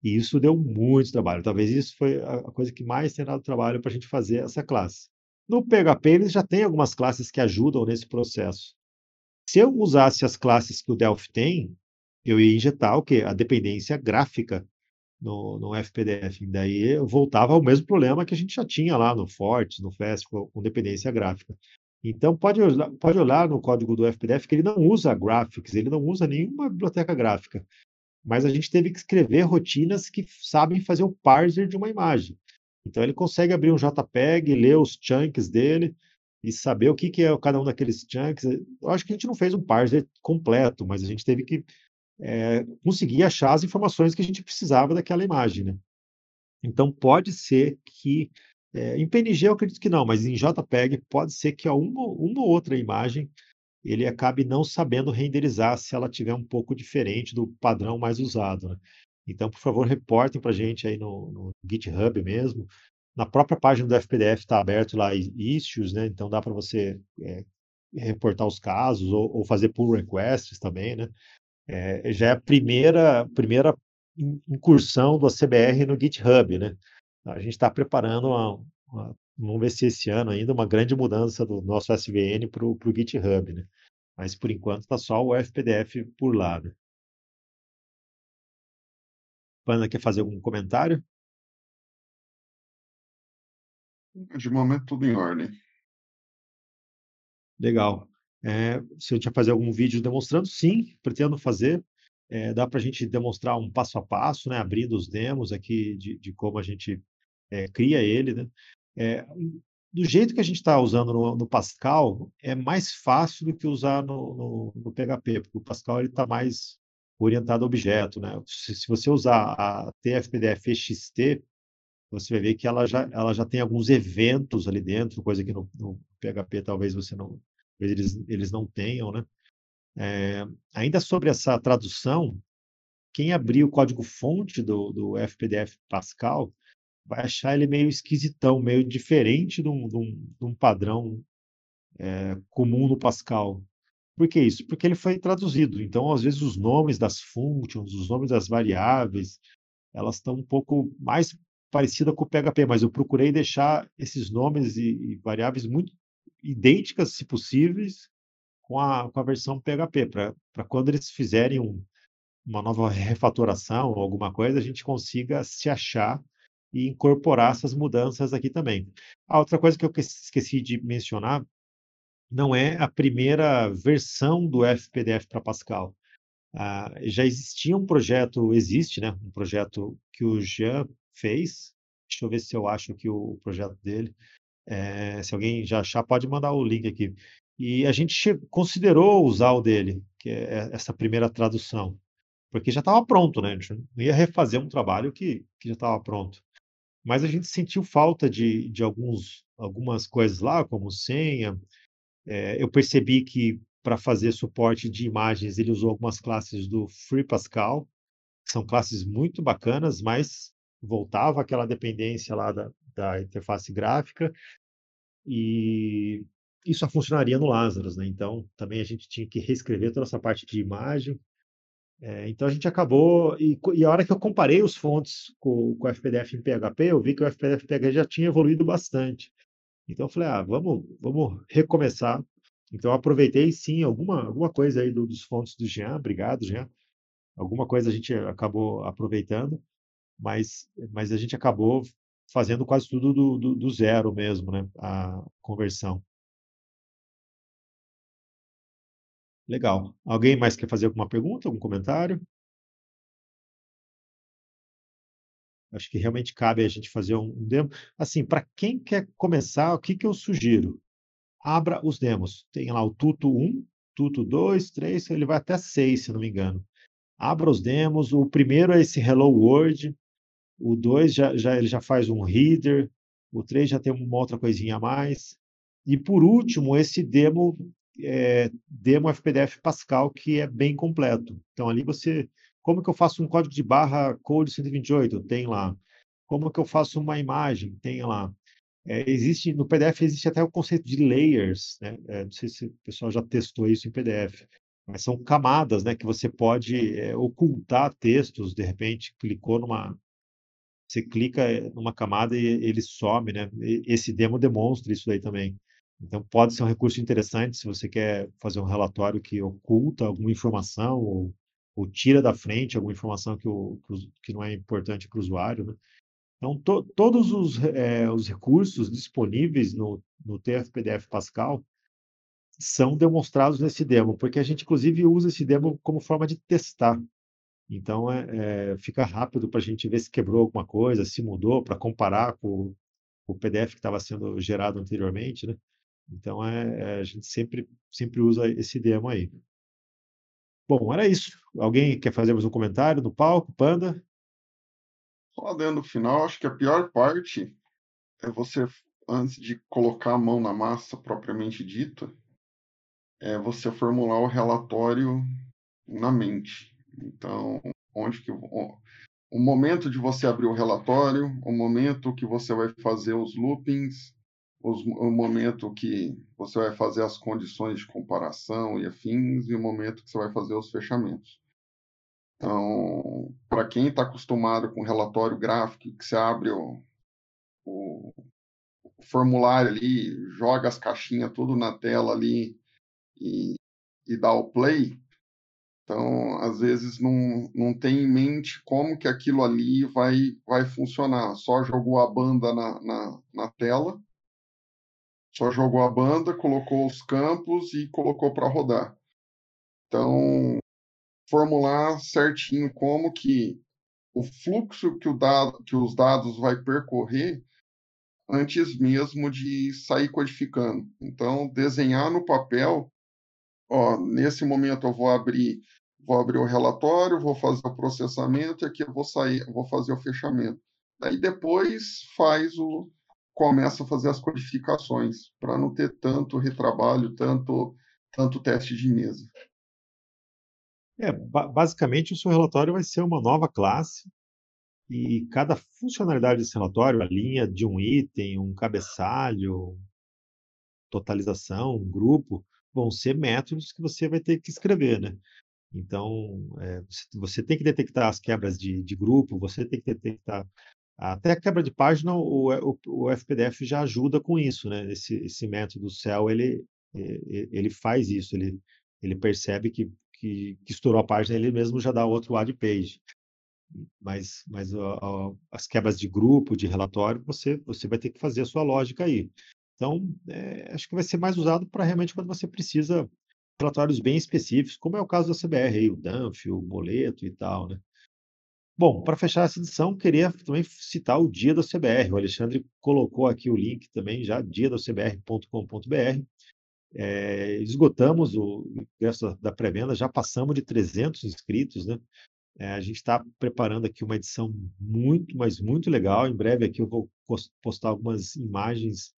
E isso deu muito trabalho. Talvez isso foi a coisa que mais tem dado trabalho para a gente fazer essa classe. No PHP, eles já têm algumas classes que ajudam nesse processo. Se eu usasse as classes que o Delphi tem, eu ia injetar o quê? A dependência gráfica no, no FPDF. Daí eu voltava ao mesmo problema que a gente já tinha lá no Forte, no FAST, com dependência gráfica. Então, pode, pode olhar no código do FPDF que ele não usa graphics, ele não usa nenhuma biblioteca gráfica mas a gente teve que escrever rotinas que sabem fazer o parser de uma imagem. Então ele consegue abrir um JPEG, ler os chunks dele e saber o que, que é cada um daqueles chunks. Eu acho que a gente não fez um parser completo, mas a gente teve que é, conseguir achar as informações que a gente precisava daquela imagem. Né? Então pode ser que é, em PNG eu acredito que não, mas em JPEG pode ser que uma, uma outra imagem ele acabe não sabendo renderizar se ela tiver um pouco diferente do padrão mais usado, né? Então, por favor, reportem para a gente aí no, no, GitHub mesmo. Na própria página do FPDF está aberto lá issues, né? Então dá para você é, reportar os casos ou, ou, fazer pull requests também, né? É, já é a primeira, primeira incursão do CBR no GitHub, né? A gente está preparando uma, uma vamos ver se esse ano ainda uma grande mudança do nosso SVN para o GitHub, né? Mas por enquanto está só o FPDF por lá. Né? Panda quer fazer algum comentário? De momento, tudo em ordem. Legal. É, se eu tinha fazer algum vídeo demonstrando, sim, pretendo fazer. É, dá para a gente demonstrar um passo a passo, né, abrindo os demos aqui de, de como a gente é, cria ele. Né? É, do jeito que a gente está usando no, no, Pascal, é mais fácil do que usar no, no, no PHP, porque o Pascal está mais orientado a objeto. Né? Se, se, você usar a TFPDF XT, você vai ver que ela já, ela já tem alguns eventos ali dentro, coisa que no, no PHP talvez você não, eles, eles não tenham, né? É, ainda sobre essa tradução, quem abrir o código-fonte do, do FPDF Pascal vai achar ele meio esquisitão, meio diferente de um, de um, de um padrão é, comum no Pascal. Por que isso? Porque ele foi traduzido. Então, às vezes, os nomes das functions, os nomes das variáveis, elas estão um pouco mais parecidas com o PHP, mas eu procurei deixar esses nomes e, e variáveis muito idênticas, se possíveis, com a, com a versão PHP, para quando eles fizerem um, uma nova refatoração ou alguma coisa, a gente consiga se achar e incorporar essas mudanças aqui também. A outra coisa que eu esqueci de mencionar não é a primeira versão do FPDF para Pascal. Ah, já existia um projeto, existe, né? Um projeto que o Jean fez. Deixa eu ver se eu acho aqui o projeto dele. É, se alguém já achar, pode mandar o link aqui. E a gente considerou usar o dele, que é essa primeira tradução, porque já estava pronto, né? A gente não ia refazer um trabalho que, que já estava pronto. Mas a gente sentiu falta de, de alguns, algumas coisas lá, como senha. É, eu percebi que para fazer suporte de imagens, ele usou algumas classes do Free Pascal, que são classes muito bacanas, mas voltava aquela dependência lá da, da interface gráfica, e isso só funcionaria no Lazarus, né? Então, também a gente tinha que reescrever toda essa parte de imagem. É, então, a gente acabou... E, e, a hora que eu comparei os fontes com, com o FPDF em PHP, eu vi que o FPDF em PHP já tinha evoluído bastante. Então, eu falei, ah, vamos, vamos recomeçar. Então, eu aproveitei, sim, alguma, alguma coisa aí do, dos fontes do Jean. Obrigado, Jean. Alguma coisa a gente acabou aproveitando, mas, mas a gente acabou fazendo quase tudo do, do, do zero mesmo, né? A conversão. Legal. Alguém mais quer fazer alguma pergunta, algum comentário? Acho que realmente cabe a gente fazer um, demo. Assim, para quem quer começar, o que, que eu sugiro? Abra os demos. Tem lá o Tuto 1, Tuto 2, 3, ele vai até 6, se não me engano. Abra os demos. O primeiro é esse Hello World. O 2 já, já, ele já faz um reader. O 3 já tem uma outra coisinha a mais. E por último, esse demo, é, demo FPDF Pascal, que é bem completo. Então ali você. Como que eu faço um código de barra Code 128? Tem lá. Como que eu faço uma imagem? Tem lá. É, existe no PDF existe até o conceito de layers, né? É, não sei se o pessoal já testou isso em PDF, mas são camadas, né? Que você pode é, ocultar textos. De repente, clicou numa você clica eh, numa camada e ele some, né? Esse demo demonstra isso aí também. Então, pode ser um recurso interessante se você quer fazer um relatório que oculta alguma informação ou, ou tira da frente alguma informação que, o, que não é importante para o usuário. Né? Então, to, todos os, é, os recursos disponíveis no, no TF-PDF Pascal são demonstrados nesse demo, porque a gente, inclusive, usa esse demo como forma de testar. Então, é, é, fica rápido para a gente ver se quebrou alguma coisa, se mudou, para comparar com, o PDF que estava sendo gerado anteriormente, né? Então, é, é, a gente sempre, sempre usa esse demo aí. Bom, era isso. Alguém quer fazer mais um comentário no palco? Panda? Só dentro do final, acho que a pior parte é você, antes de colocar a mão na massa propriamente dita, é você formular o relatório na mente. Então, onde que o, momento de você abrir o relatório, o momento que você vai fazer os loopings, os, o momento que você vai fazer as condições de comparação e afins, e o momento que você vai fazer os fechamentos. Então, para quem está acostumado com relatório gráfico, que você abre o, o, formulário ali, joga as caixinhas tudo na tela ali e, e dá o play. Então, às vezes, não, não tem em mente como que aquilo ali vai, vai funcionar. Só jogou a banda na, na, na tela, só jogou a banda, colocou os campos e colocou para rodar. Então, formular certinho como que o fluxo que, o dado, que os dados vai percorrer antes mesmo de sair codificando. Então, desenhar no papel, ó, nesse momento eu vou abrir, vou abrir o relatório, vou fazer o processamento e aqui eu vou sair, vou fazer o fechamento. Daí depois faz o começa a fazer as codificações para não ter tanto retrabalho, tanto tanto teste de mesa. É, basicamente o seu relatório vai ser uma nova classe e cada funcionalidade desse relatório, a linha de um item, um cabeçalho, totalização, um grupo, vão ser métodos que você vai ter que escrever, né? Então, é, você tem que detectar as quebras de, de grupo, você tem que detectar até a quebra de página, o, o, o FPDF já ajuda com isso, né? Esse, esse método CEL, ele, ele faz isso, ele, ele percebe que, que, que estourou a página, ele mesmo já dá outro add page mas, mas as quebras de grupo, de relatório, você, você vai ter que fazer a sua lógica aí. Então, é, acho que vai ser mais usado para realmente quando você precisa relatórios bem específicos, como é o caso da CBR, aí, o DANF, o boleto e tal, né? Bom, para fechar essa edição, queria também citar o Dia da CBR. O Alexandre colocou aqui o link também já, diadacbr.com.br. É, esgotamos o ingresso da pré-venda, já passamos de 300 inscritos, né? É, a gente está preparando aqui uma edição muito, mas muito legal. Em breve aqui eu vou postar algumas imagens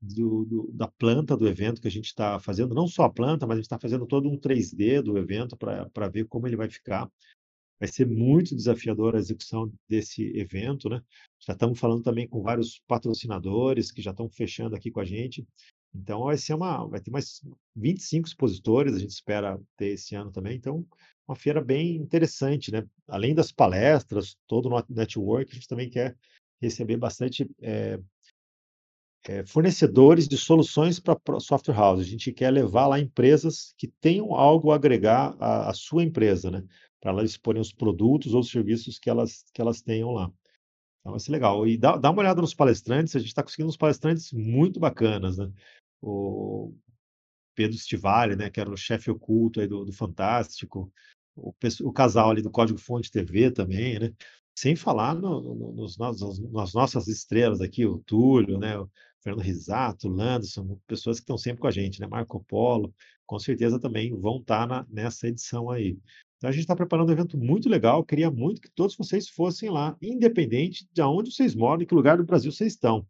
do, do, da planta do evento que a gente está fazendo, não só a planta, mas a gente está fazendo todo um 3D do evento para ver como ele vai ficar. Vai ser muito desafiador a execução desse evento, né? Já estamos falando também com vários patrocinadores que já estão fechando aqui com a gente. Então vai ser uma, vai ter mais 25 expositores, a gente espera ter esse ano também. Então uma feira bem interessante, né? Além das palestras, todo o network, a gente também quer receber bastante é, é, fornecedores de soluções para software house. A gente quer levar lá empresas que tenham algo a agregar à, à sua empresa, né? Para elas exporem os produtos ou os serviços que elas, que elas tenham lá. Então vai ser legal. E dá, dá uma olhada nos palestrantes, a gente está conseguindo uns palestrantes muito bacanas, né? O Pedro Stivale, né, que era o chefe oculto aí do, do Fantástico, o, o, casal ali do Código Fonte TV também, né? Sem falar no, no, nos, nas nossas estrelas aqui, o Túlio, né? O Fernando Risato, o Landerson, pessoas que estão sempre com a gente, né? Marco Polo, com certeza também vão estar tá nessa edição aí. Então a gente está preparando um evento muito legal, queria muito que todos vocês fossem lá, independente de onde vocês moram, em que lugar do Brasil vocês estão.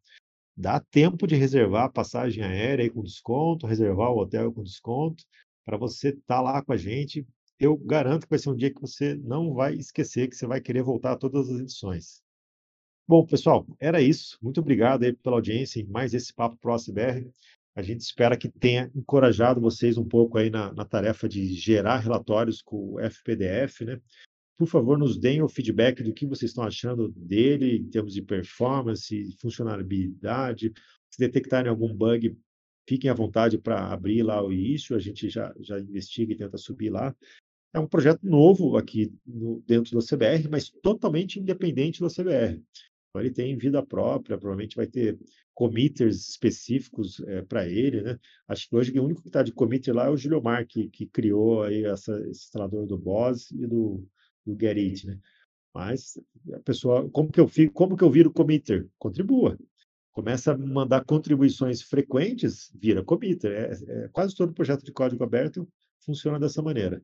Dá tempo de reservar a passagem aérea com desconto, reservar o hotel com desconto, para você estar tá lá com a gente. Eu garanto que vai ser um dia que você não vai esquecer, que você vai querer voltar a todas as edições. Bom, pessoal, era isso. Muito obrigado aí pela audiência mais esse Papo Pro CBR. A gente espera que tenha encorajado vocês um pouco aí na, na tarefa de gerar relatórios com o FPDF, né? Por favor, nos deem o feedback do que vocês estão achando dele em termos de performance, funcionalidade. Se detectarem algum bug, fiquem à vontade para abrir lá o issue, a gente já, já investiga e tenta subir lá. É um projeto novo aqui no, dentro da CBR, mas totalmente independente da CBR. Então, ele tem vida própria, provavelmente vai ter committers específicos é, eh, para ele, né? Acho que hoje o único que está de committer lá é o Julio Mar, que, que criou aí essa, esse instalador do Boss e do, do Get né? Mas a pessoa, como que eu fico, como que eu viro committer? Contribua. Começa a mandar contribuições frequentes, vira committer. É, é, quase todo projeto de código aberto funciona dessa maneira.